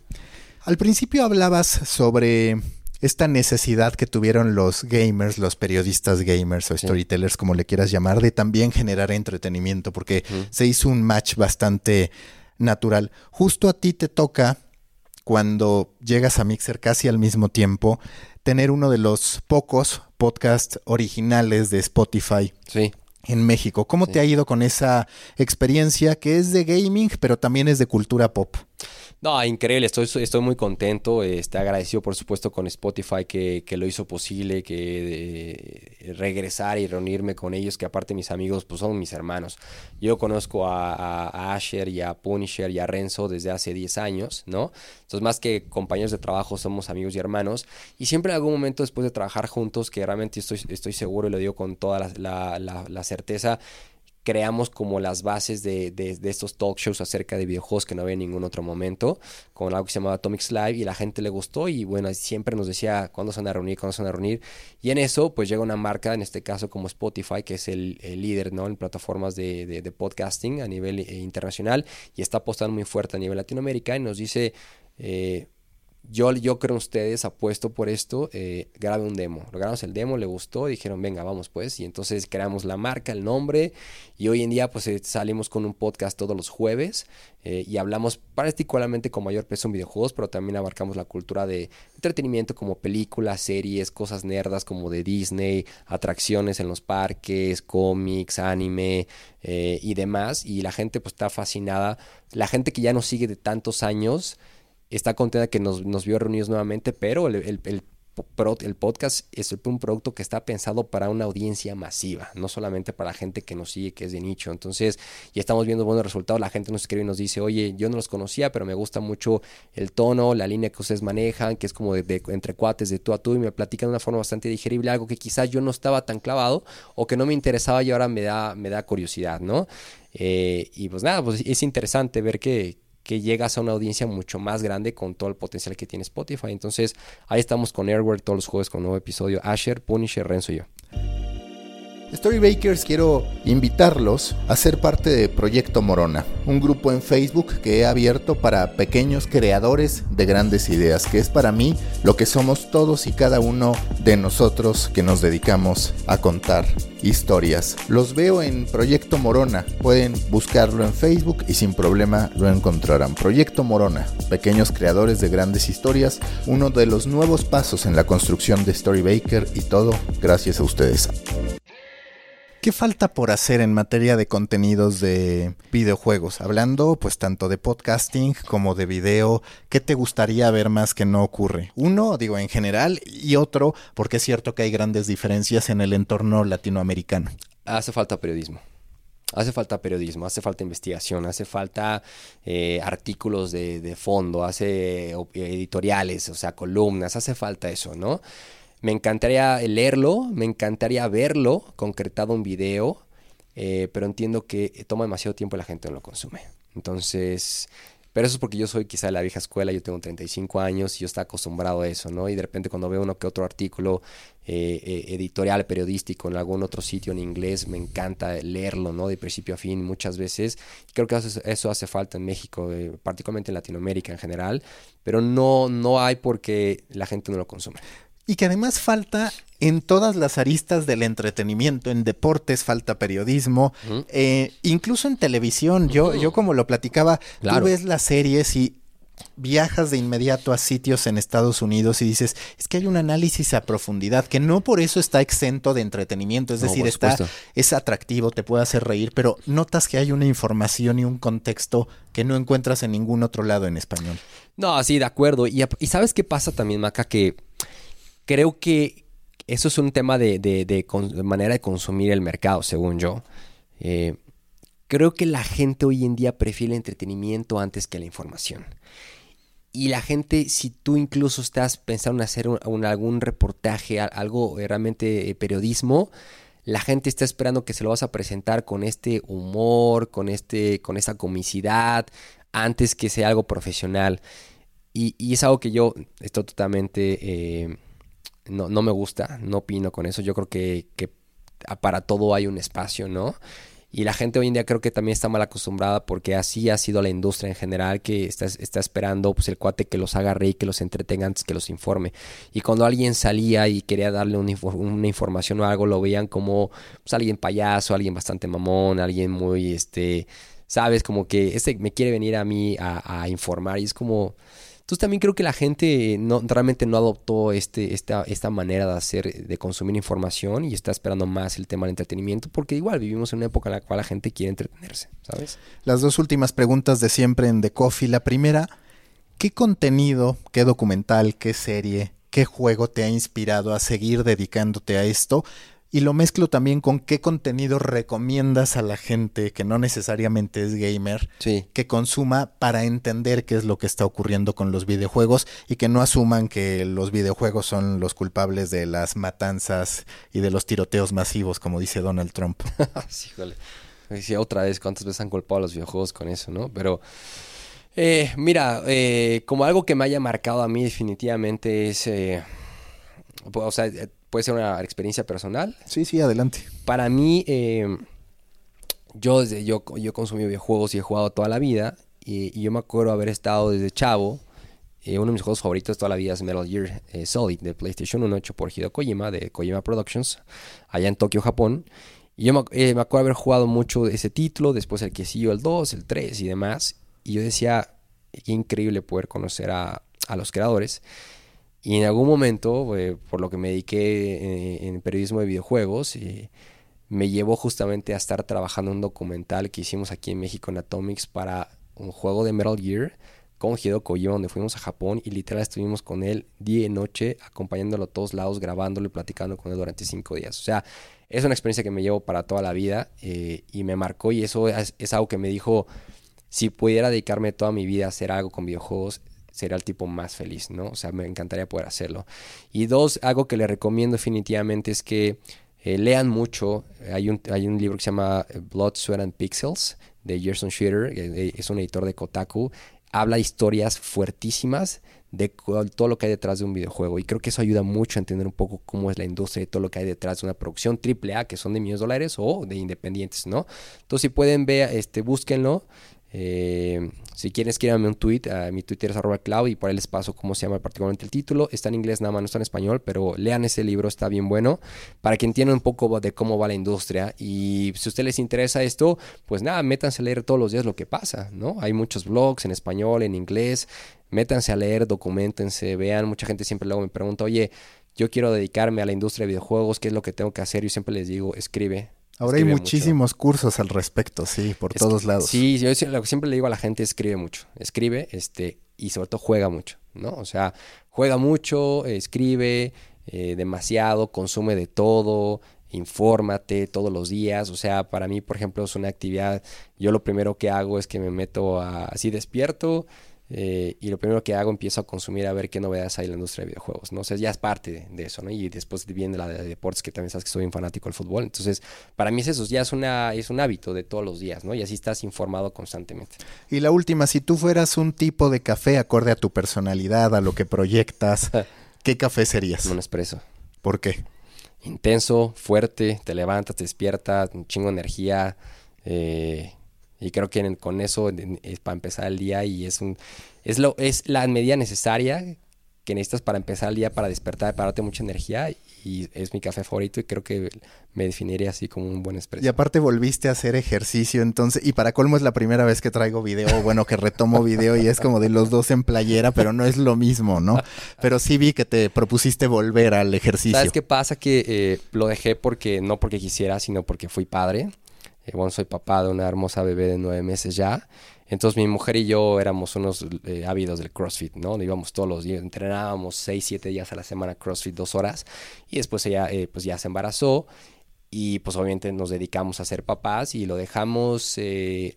Al principio hablabas sobre esta necesidad que tuvieron los gamers, los periodistas gamers o storytellers, como le quieras llamar, de también generar entretenimiento, porque se hizo un match bastante natural. Justo a ti te toca, cuando llegas a Mixer casi al mismo tiempo, tener uno de los pocos podcasts originales de Spotify. Sí. En México. ¿Cómo te ha ido con esa experiencia que es de gaming, pero también es de cultura pop? No, increíble, estoy, estoy muy contento, este, agradecido por supuesto con Spotify que, que lo hizo posible, que regresar y reunirme con ellos, que aparte mis amigos pues son mis hermanos. Yo conozco a, Asher y a Punisher y a Renzo desde hace 10 años, ¿no? Entonces más que compañeros de trabajo somos amigos y hermanos y siempre en algún momento después de trabajar juntos, que realmente estoy, estoy seguro y lo digo con toda la certeza, creamos como las bases de, de, estos talk shows acerca de videojuegos que no había en ningún otro momento, con algo que se llamaba Atomics Live y la gente le gustó y bueno, siempre nos decía cuándo se van a reunir, cuándo se van a reunir. Y en eso pues llega una marca, en este caso como Spotify, que es el, líder ¿no? en plataformas de, de, podcasting a nivel eh, internacional y está apostando muy fuerte a nivel Latinoamérica y nos dice... Eh, yo, yo creo en ustedes, apuesto por esto, eh, grabe un demo. Lo grabamos el demo, le gustó, dijeron, venga, vamos pues. Y entonces creamos la marca, el nombre. Y hoy en día pues eh, salimos con un podcast todos los jueves eh, y hablamos particularmente con mayor peso en videojuegos, pero también abarcamos la cultura de entretenimiento como películas, series, cosas nerdas como de Disney, atracciones en los parques, cómics, anime y demás. Y la gente pues está fascinada. La gente que ya nos sigue de tantos años está contenta que nos, nos vio reunidos nuevamente, pero el, el, el, podcast es un producto que está pensado para una audiencia masiva, no solamente para la gente que nos sigue, que es de nicho. Entonces, ya estamos viendo buenos resultados. La gente nos escribe y nos dice, oye, yo no los conocía, pero me gusta mucho el tono, la línea que ustedes manejan, que es como de, entre cuates, de tú a tú, y me platican de una forma bastante digerible, algo que quizás yo no estaba tan clavado o que no me interesaba y ahora me da, me da curiosidad, ¿no? Eh, y pues nada, pues es interesante ver que, que llegas a una audiencia mucho más grande con todo el potencial que tiene Spotify. Entonces, ahí estamos con Airware todos los jueves con nuevo episodio. Asher, Punisher, Renzo y yo. Storybakers quiero invitarlos a ser parte de Proyecto Morona, un grupo en Facebook que he abierto para pequeños creadores de grandes ideas, que es para mí lo que somos todos y cada uno de nosotros que nos dedicamos a contar historias. Los veo en Proyecto Morona, pueden buscarlo en Facebook y sin problema lo encontrarán. Proyecto Morona, pequeños creadores de grandes historias, uno de los nuevos pasos en la construcción de Storybaker y todo gracias a ustedes. ¿Qué falta por hacer en materia de contenidos de videojuegos? Hablando pues tanto de podcasting como de video, ¿qué te gustaría ver más que no ocurre? Uno, digo en general, y otro, porque es cierto que hay grandes diferencias en el entorno latinoamericano. Hace falta periodismo. Hace falta periodismo, hace falta investigación, hace falta eh, artículos de, de fondo, hace editoriales, o sea, columnas, hace falta eso, ¿no? Me encantaría leerlo, me encantaría verlo concretado en video, eh, pero entiendo que toma demasiado tiempo y la gente no lo consume. Entonces, pero eso es porque yo soy quizá de la vieja escuela, yo tengo 35 años y yo estoy acostumbrado a eso, ¿no? Y de repente cuando veo uno que otro artículo eh, eh, editorial, periodístico en algún otro sitio en inglés, me encanta leerlo, ¿no? De principio a fin muchas veces. Creo que eso, hace falta en México, particularmente en Latinoamérica en general, pero no, no hay porque la gente no lo consume. Y que además falta en todas las aristas del entretenimiento, en deportes falta periodismo, eh, incluso en televisión. Yo, yo como lo platicaba, tú ves las series y viajas de inmediato a sitios en Estados Unidos y dices, es que hay un análisis a profundidad que no por eso está exento de entretenimiento, es decir, está es atractivo, te puede hacer reír, pero notas que hay una información y un contexto que no encuentras en ningún otro lado en español. No, sí, de acuerdo. Y, y sabes qué pasa también, Maca, que creo que eso es un tema de, manera de consumir el mercado, según yo. Eh, creo que la gente hoy en día prefiere el entretenimiento antes que la información. Y la gente, si tú incluso estás pensando en hacer algún reportaje, algo realmente eh, periodismo, la gente está esperando que se lo vas a presentar con este humor, con, este, con esa comicidad, antes que sea algo profesional. Y, es algo que yo estoy totalmente eh, no, no me gusta, no opino con eso. Yo creo que, que para todo hay un espacio, ¿no? Y la gente hoy en día creo que también está mal acostumbrada porque así ha sido la industria en general que está, está esperando pues el cuate que los haga reír, que los entretenga antes que los informe. Y cuando alguien salía y quería darle una, información o algo, lo veían como pues, alguien payaso, alguien bastante mamón, alguien muy, este, sabes, como que este me quiere venir a mí a informar y es como entonces también creo que la gente no, realmente no adoptó este, esta, esta manera de hacer, de consumir información y está esperando más el tema del entretenimiento, porque igual vivimos en una época en la cual la gente quiere entretenerse, ¿sabes? Las dos últimas preguntas de siempre en The Coffee. La primera, ¿qué contenido, qué documental, qué serie, qué juego te ha inspirado a seguir dedicándote a esto? Y lo mezclo también con qué contenido recomiendas a la gente que no necesariamente es gamer que consuma para entender qué es lo que está ocurriendo con los videojuegos y que no asuman que los videojuegos son los culpables de las matanzas y de los tiroteos masivos, como dice Donald Trump. sí, vale. Decía otra vez cuántas veces han culpado a los videojuegos con eso, ¿no? Pero eh, mira, eh, como algo que me haya marcado a mí definitivamente es... Eh, o sea, puede ser una experiencia personal. Sí, sí, adelante. Para mí, eh, yo, desde, yo, yo consumí videojuegos y he jugado toda la vida. Y, yo me acuerdo haber estado desde chavo eh, uno de mis juegos favoritos toda la vida es Metal Gear eh, Solid de PlayStation 1, hecho por Hideo Kojima de Kojima Productions, allá en Tokio, Japón. Y yo me, me acuerdo haber jugado mucho ese título, después el que siguió el 2, el 3 y demás. Y yo decía, qué increíble poder conocer a, a los creadores. Y en algún momento, por lo que me dediqué en, periodismo de videojuegos, me llevó justamente a estar trabajando en un documental que hicimos aquí en México en Atomics para un juego de Metal Gear con Hideo Kojima, donde fuimos a Japón y literal estuvimos con él día y noche, acompañándolo a todos lados, grabándolo y platicando con él durante cinco días. O sea, es una experiencia que me llevo para toda la vida eh, y me marcó y eso es, algo que me dijo, si pudiera dedicarme toda mi vida a hacer algo con videojuegos, sería el tipo más feliz, ¿no? O sea, me encantaría poder hacerlo. Y dos, algo que le recomiendo definitivamente es que eh, lean mucho. Hay un, hay un libro que se llama Blood, Sweat and Pixels de Gerson Schroeder, es un editor de Kotaku habla historias fuertísimas de todo lo que hay detrás de un videojuego. Y creo que eso ayuda mucho a entender un poco cómo es la industria y todo lo que hay detrás de una producción AAA, que son de millones de dólares o de independientes, ¿no? Entonces, si pueden ver, este, búsquenlo. Eh, si quieren, escríbanme un tweet. mi Twitter es arroba cloud y por ahí les paso cómo se llama particularmente el título. Está en inglés nada más, no está en español, pero lean ese libro, está bien bueno, para que entiendan un poco de cómo va la industria. Y si a ustedes les interesa esto, pues nada, métanse a leer todos los días lo que pasa, ¿no? Hay muchos blogs en español, en inglés. Métanse a leer, documentense, vean. Mucha gente siempre luego me pregunta, oye, yo quiero dedicarme a la industria de videojuegos, ¿qué es lo que tengo que hacer? Yo siempre les digo, escribe, Ahora hay muchísimos cursos al respecto, sí, por todos lados. Sí, yo lo que siempre le digo a la gente, escribe mucho, escribe, este, y sobre todo juega mucho, ¿no? O sea, juega mucho, escribe eh, demasiado, consume de todo, infórmate todos los días. O sea, para mí, por ejemplo, es una actividad, yo lo primero que hago es que me meto así despierto, eh, y lo primero que hago empiezo a consumir a ver qué novedades hay en la industria de videojuegos, ¿no? O sea, ya es parte de, eso, ¿no? Y después viene la de deportes, que también sabes que soy un fanático del fútbol. Entonces, para mí es eso, ya es, una, es un hábito de todos los días, ¿no? Y así estás informado constantemente. Y la última, si tú fueras un tipo de café acorde a tu personalidad, a lo que proyectas, ¿qué café serías? Un espresso. ¿Por qué? Intenso, fuerte, te levantas, te despiertas, un chingo de energía, eh, y creo que con eso es para empezar el día y es un es lo es la medida necesaria que necesitas para empezar el día, para despertar, para darte mucha energía y es mi café favorito y creo que me definiría así como un buen expreso. Y aparte volviste a hacer ejercicio entonces, y para colmo es la primera vez que traigo video, bueno, que retomo video y es como de los dos en playera, pero no es lo mismo, ¿no? Pero sí vi que te propusiste volver al ejercicio. ¿Sabes qué pasa? Que eh, lo dejé porque, no porque quisiera, sino porque fui padre. Eh, bueno, soy papá de una hermosa bebé de nueve meses ya. Entonces mi mujer y yo éramos unos eh, ávidos del CrossFit, ¿no? Íbamos todos los días, entrenábamos seis, siete días a la semana CrossFit, dos horas. Y después ella eh, pues ya se embarazó y pues obviamente nos dedicamos a ser papás y lo dejamos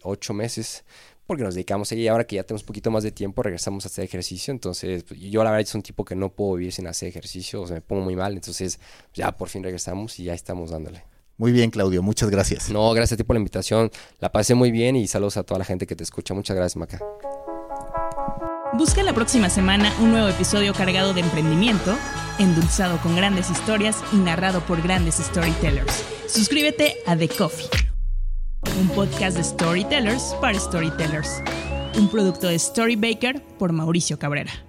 ocho meses porque nos dedicamos a ella y ahora que ya tenemos un poquito más de tiempo regresamos a hacer ejercicio. Entonces pues, yo la verdad soy un tipo que no puedo vivir sin hacer ejercicio, o sea, me pongo muy mal. Entonces ya por fin regresamos y ya estamos dándole. Muy bien, Claudio, muchas gracias. No, gracias a ti por la invitación. La pasé muy bien y saludos a toda la gente que te escucha. Muchas gracias, Maca. Busca la próxima semana un nuevo episodio cargado de emprendimiento, endulzado con grandes historias y narrado por grandes storytellers. Suscríbete a The Coffee, un podcast de storytellers para storytellers. Un producto de Storybaker por Mauricio Cabrera.